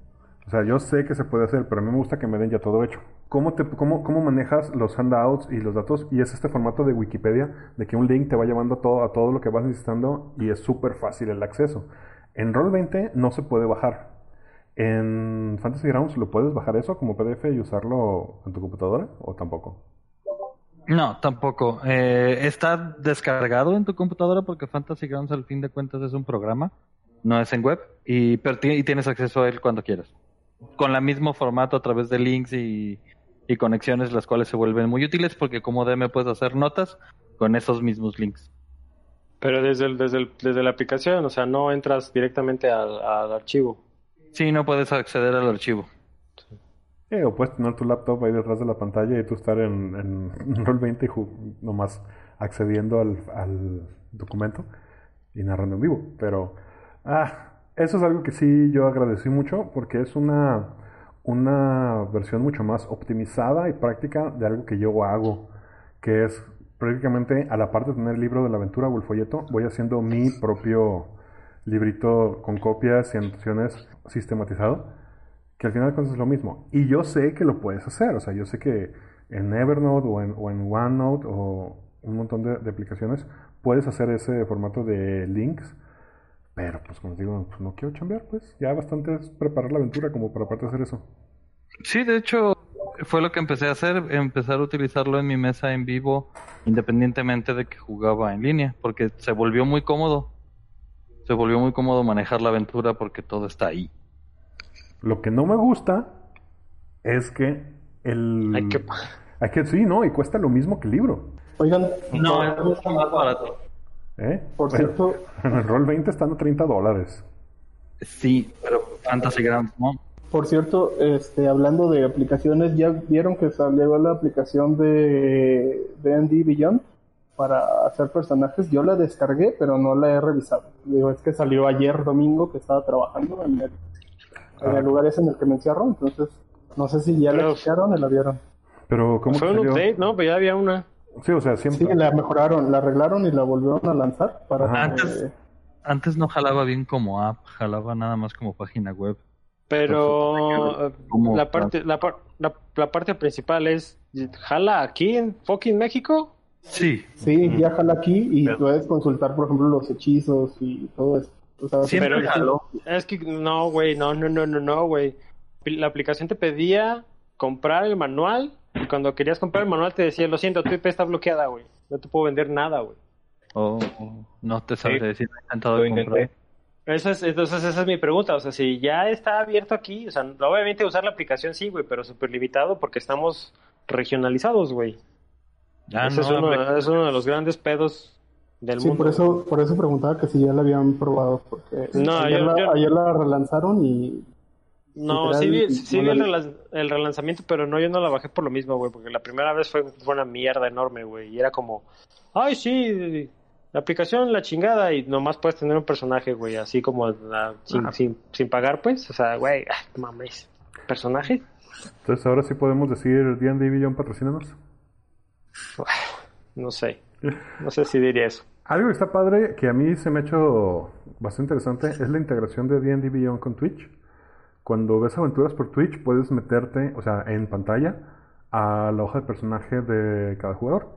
O sea, yo sé que se puede hacer, pero a mí me gusta que me den ya todo hecho. ¿Cómo, te, cómo, cómo manejas los handouts y los datos? Y es este formato de Wikipedia, de que un link te va llevando todo, a todo lo que vas necesitando y es súper fácil el acceso. En Roll20 no se puede bajar. En Fantasy Grounds, ¿lo puedes bajar eso como PDF y usarlo en tu computadora o tampoco? No, tampoco. Eh, está descargado en tu computadora porque Fantasy Grounds al fin de cuentas es un programa, no es en web, y tienes acceso a él cuando quieras. Con el mismo formato a través de links y, y conexiones, las cuales se vuelven muy útiles porque como DM puedes hacer notas con esos mismos links. Pero desde, el, desde, el, desde la aplicación, o sea, no entras directamente al, al archivo. Sí, no puedes acceder al archivo. Sí, o puedes tener tu laptop ahí detrás de la pantalla y tú estar en, en Roll20 y nomás accediendo al, al documento y narrando en vivo. Pero, ah, eso es algo que sí yo agradecí mucho porque es una, una versión mucho más optimizada y práctica de algo que yo hago, que es prácticamente a la parte de tener el libro de la aventura o el folleto, voy haciendo mi propio librito con copias y anotaciones sistematizado que al final de cuentas es lo mismo. Y yo sé que lo puedes hacer, o sea, yo sé que en Evernote o en, o en OneNote o un montón de, de aplicaciones puedes hacer ese formato de links, pero pues como digo, pues, no quiero chambear, pues ya bastante es preparar la aventura como para aparte hacer eso. Sí, de hecho, fue lo que empecé a hacer, empezar a utilizarlo en mi mesa en vivo, independientemente de que jugaba en línea, porque se volvió muy cómodo. Se volvió muy cómodo manejar la aventura porque todo está ahí. Lo que no me gusta es que el... Hay que- Hay que sí, ¿no? Y cuesta lo mismo que el libro. Oigan, No, es mucho más barato. ¿Eh? por Bueno, cierto, en el Roll 20 están a 30 dólares. Sí, pero Fantasy Grounds, ¿no? Por cierto, este, hablando de aplicaciones, ¿ya vieron que salió la aplicación de D&D Beyond para hacer personajes? Yo la descargué, pero no la he revisado. Digo, es que salió ayer domingo que estaba trabajando en el, en el lugar ese en el que me encierro, entonces no sé si ya la Pero- escucharon o la vieron. Pero, ¿cómo Fue un update, ¿no? Pero ya había una. Sí, o sea, Sí, siempre. la mejoraron, la arreglaron y la volvieron a lanzar para que- Antes- Antes no jalaba bien como app, jalaba nada más como página web. Pero la parte, la, par- la, la parte principal es, ¿jala aquí en fucking México? Sí, Sí, ya jala aquí y Pero- puedes consultar, por ejemplo, los hechizos y todo eso. O sea, Siempre Pero- jaló. Es que no, güey, no, no, no, no, no, güey. La aplicación te pedía comprar el manual y cuando querías comprar el manual te decía, lo siento, tu IP está bloqueada, güey. No te puedo vender nada, güey. Oh, no te sabes Sí. decir, he intentado Lo comprar. intenté. Esa es, entonces esa es mi pregunta, o sea, si ya está abierto aquí, o sea, obviamente usar la aplicación sí, güey, pero súper limitado porque estamos regionalizados, güey. Ah, Ese es, no, uno, es uno de los grandes pedos del Sí, mundo. por eso, por eso preguntaba que si ya la habían probado, porque No, ayer, yo- la, yo- ayer la relanzaron y No, sí vi, sí vi el, el relanzamiento, pero no, yo no la bajé por lo mismo, güey, porque la primera vez fue, fue una mierda enorme, güey, y era como, ay, sí, la aplicación, la chingada, y nomás puedes tener un personaje, güey, así como la- sin, sin, sin pagar, pues, o sea, güey, ah, mames, ¿personaje? Entonces, ahora sí podemos decir D&D Beyond patrocínanos. No sé, no sé si diría eso. Algo que está padre, que a mí se me ha hecho bastante interesante, es la integración de D&D Beyond con Twitch. Cuando ves aventuras por Twitch, puedes meterte, o sea, en pantalla, a la hoja de personaje de cada jugador.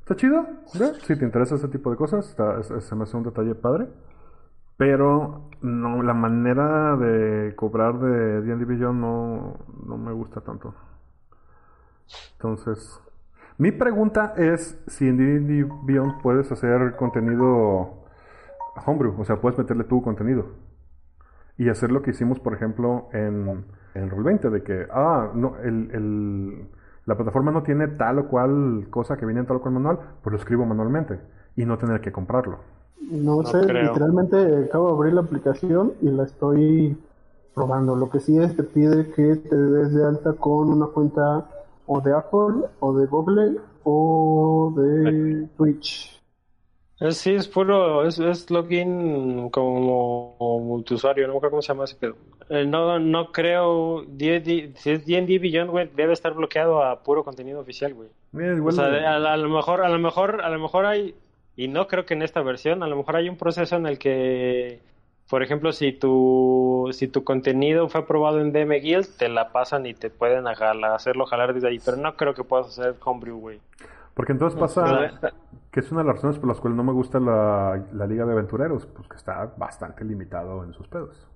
Está chido, ¿ve? Si te interesa ese tipo de cosas, se me hace un detalle padre. Pero no, la manera de cobrar de D&D Beyond no, no me gusta tanto. Entonces, mi pregunta es si en D&D Beyond puedes hacer contenido homebrew, o sea, puedes meterle tu contenido y hacer lo que hicimos, por ejemplo, en, en Roll20, de que, ah, no, el, el- la plataforma no tiene tal o cual cosa que viene en tal o cual manual, pues lo escribo manualmente y no tener que comprarlo. no, No sé, creo. literalmente acabo de abrir la aplicación y la estoy probando. Lo que sí es te pide que te des de alta con una cuenta o de Apple o de Google o de Twitch. Es, sí, es puro, es, es login como multiusuario, no me acuerdo cómo se llama ese pedo. Eh, no, no creo, D&D si es D&D Beyond, güey, debe estar bloqueado a puro contenido oficial, güey. O igual sea, de- a, a lo mejor, a lo mejor, a lo mejor hay, y no creo que en esta versión, a lo mejor hay un proceso en el que, por ejemplo, si tu, si tu contenido fue aprobado en DM Guild, te la pasan y te pueden hacerlo jalar desde ahí, pero no creo que puedas hacer homebrew, güey. Porque entonces pasa que es una de las razones por las cuales no me gusta la, la Liga de Aventureros, pues que está bastante limitado en sus pedos.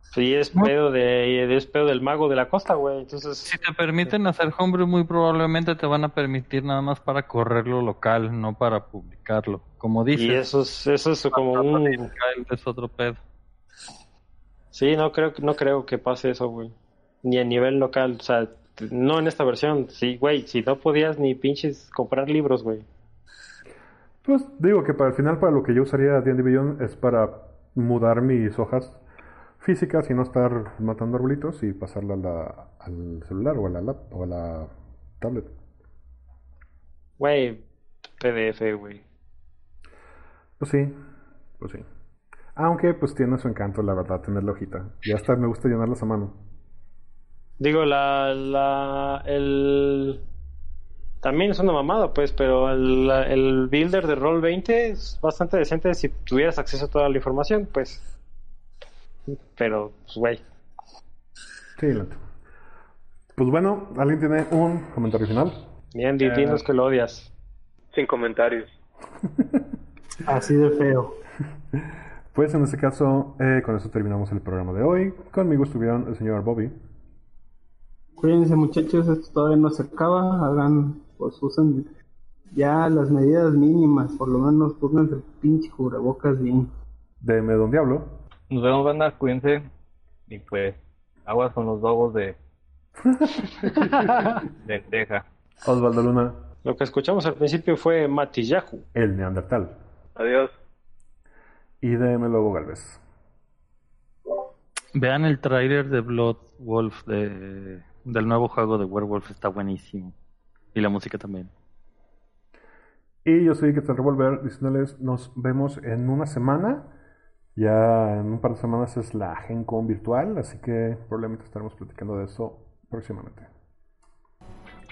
Sí, es pedo de, es pedo del mago de la costa, güey. Entonces, Si te permiten hacer homebrew, muy probablemente te van a permitir nada más para correrlo local, no para publicarlo. Como dices, y eso es, eso es como un, es otro pedo. sí, no creo, que- no creo que pase eso, güey. Ni a nivel local, o sea, no en esta versión. Sí, güey, si no podías ni pinches comprar libros, güey. Pues digo que para el final, para lo que yo usaría D&D Beyond es para mudar mis hojas físicas y no estar matando arbolitos y pasarla a la- al celular o a la lap o a la tablet. Güey, PDF, güey. Pues sí, pues sí. Aunque pues tiene su encanto, la verdad, tener la hojita. Y hasta me gusta llenarlas a mano. Digo, la, la, el... También es una mamada, pues, pero el, la- el builder de Roll20 es bastante decente si tuvieras acceso a toda la información, pues. Pero, pues, güey. Sí, lento. Pues bueno, ¿alguien tiene un comentario final? Bien, di- dinos que lo odias. Sin comentarios. Así de feo. Pues en este caso, eh, con eso terminamos el programa de hoy. Conmigo estuvieron el señor Bobby, Cuídense muchachos, esto todavía no se acaba. Hagan, pues usen ya las medidas mínimas. Por lo menos pónganse el pinche cubrebocas bien. DM Don Diablo, Nos vemos, banda, cuídense. Y pues, aguas con los dogos de. de Teja. Osvaldo Luna, Lo que escuchamos al principio fue Matillahu. el Neandertal Adiós. y DM Lobo Galvez. Vean el trailer de Blood Wolf de, del nuevo juego de Werewolf, está buenísimo. Y la música también. Y yo soy Quetzal Revolver diciéndoles nos vemos en una semana. Ya en un par de semanas es la GenCon virtual, así que probablemente estaremos platicando de eso próximamente.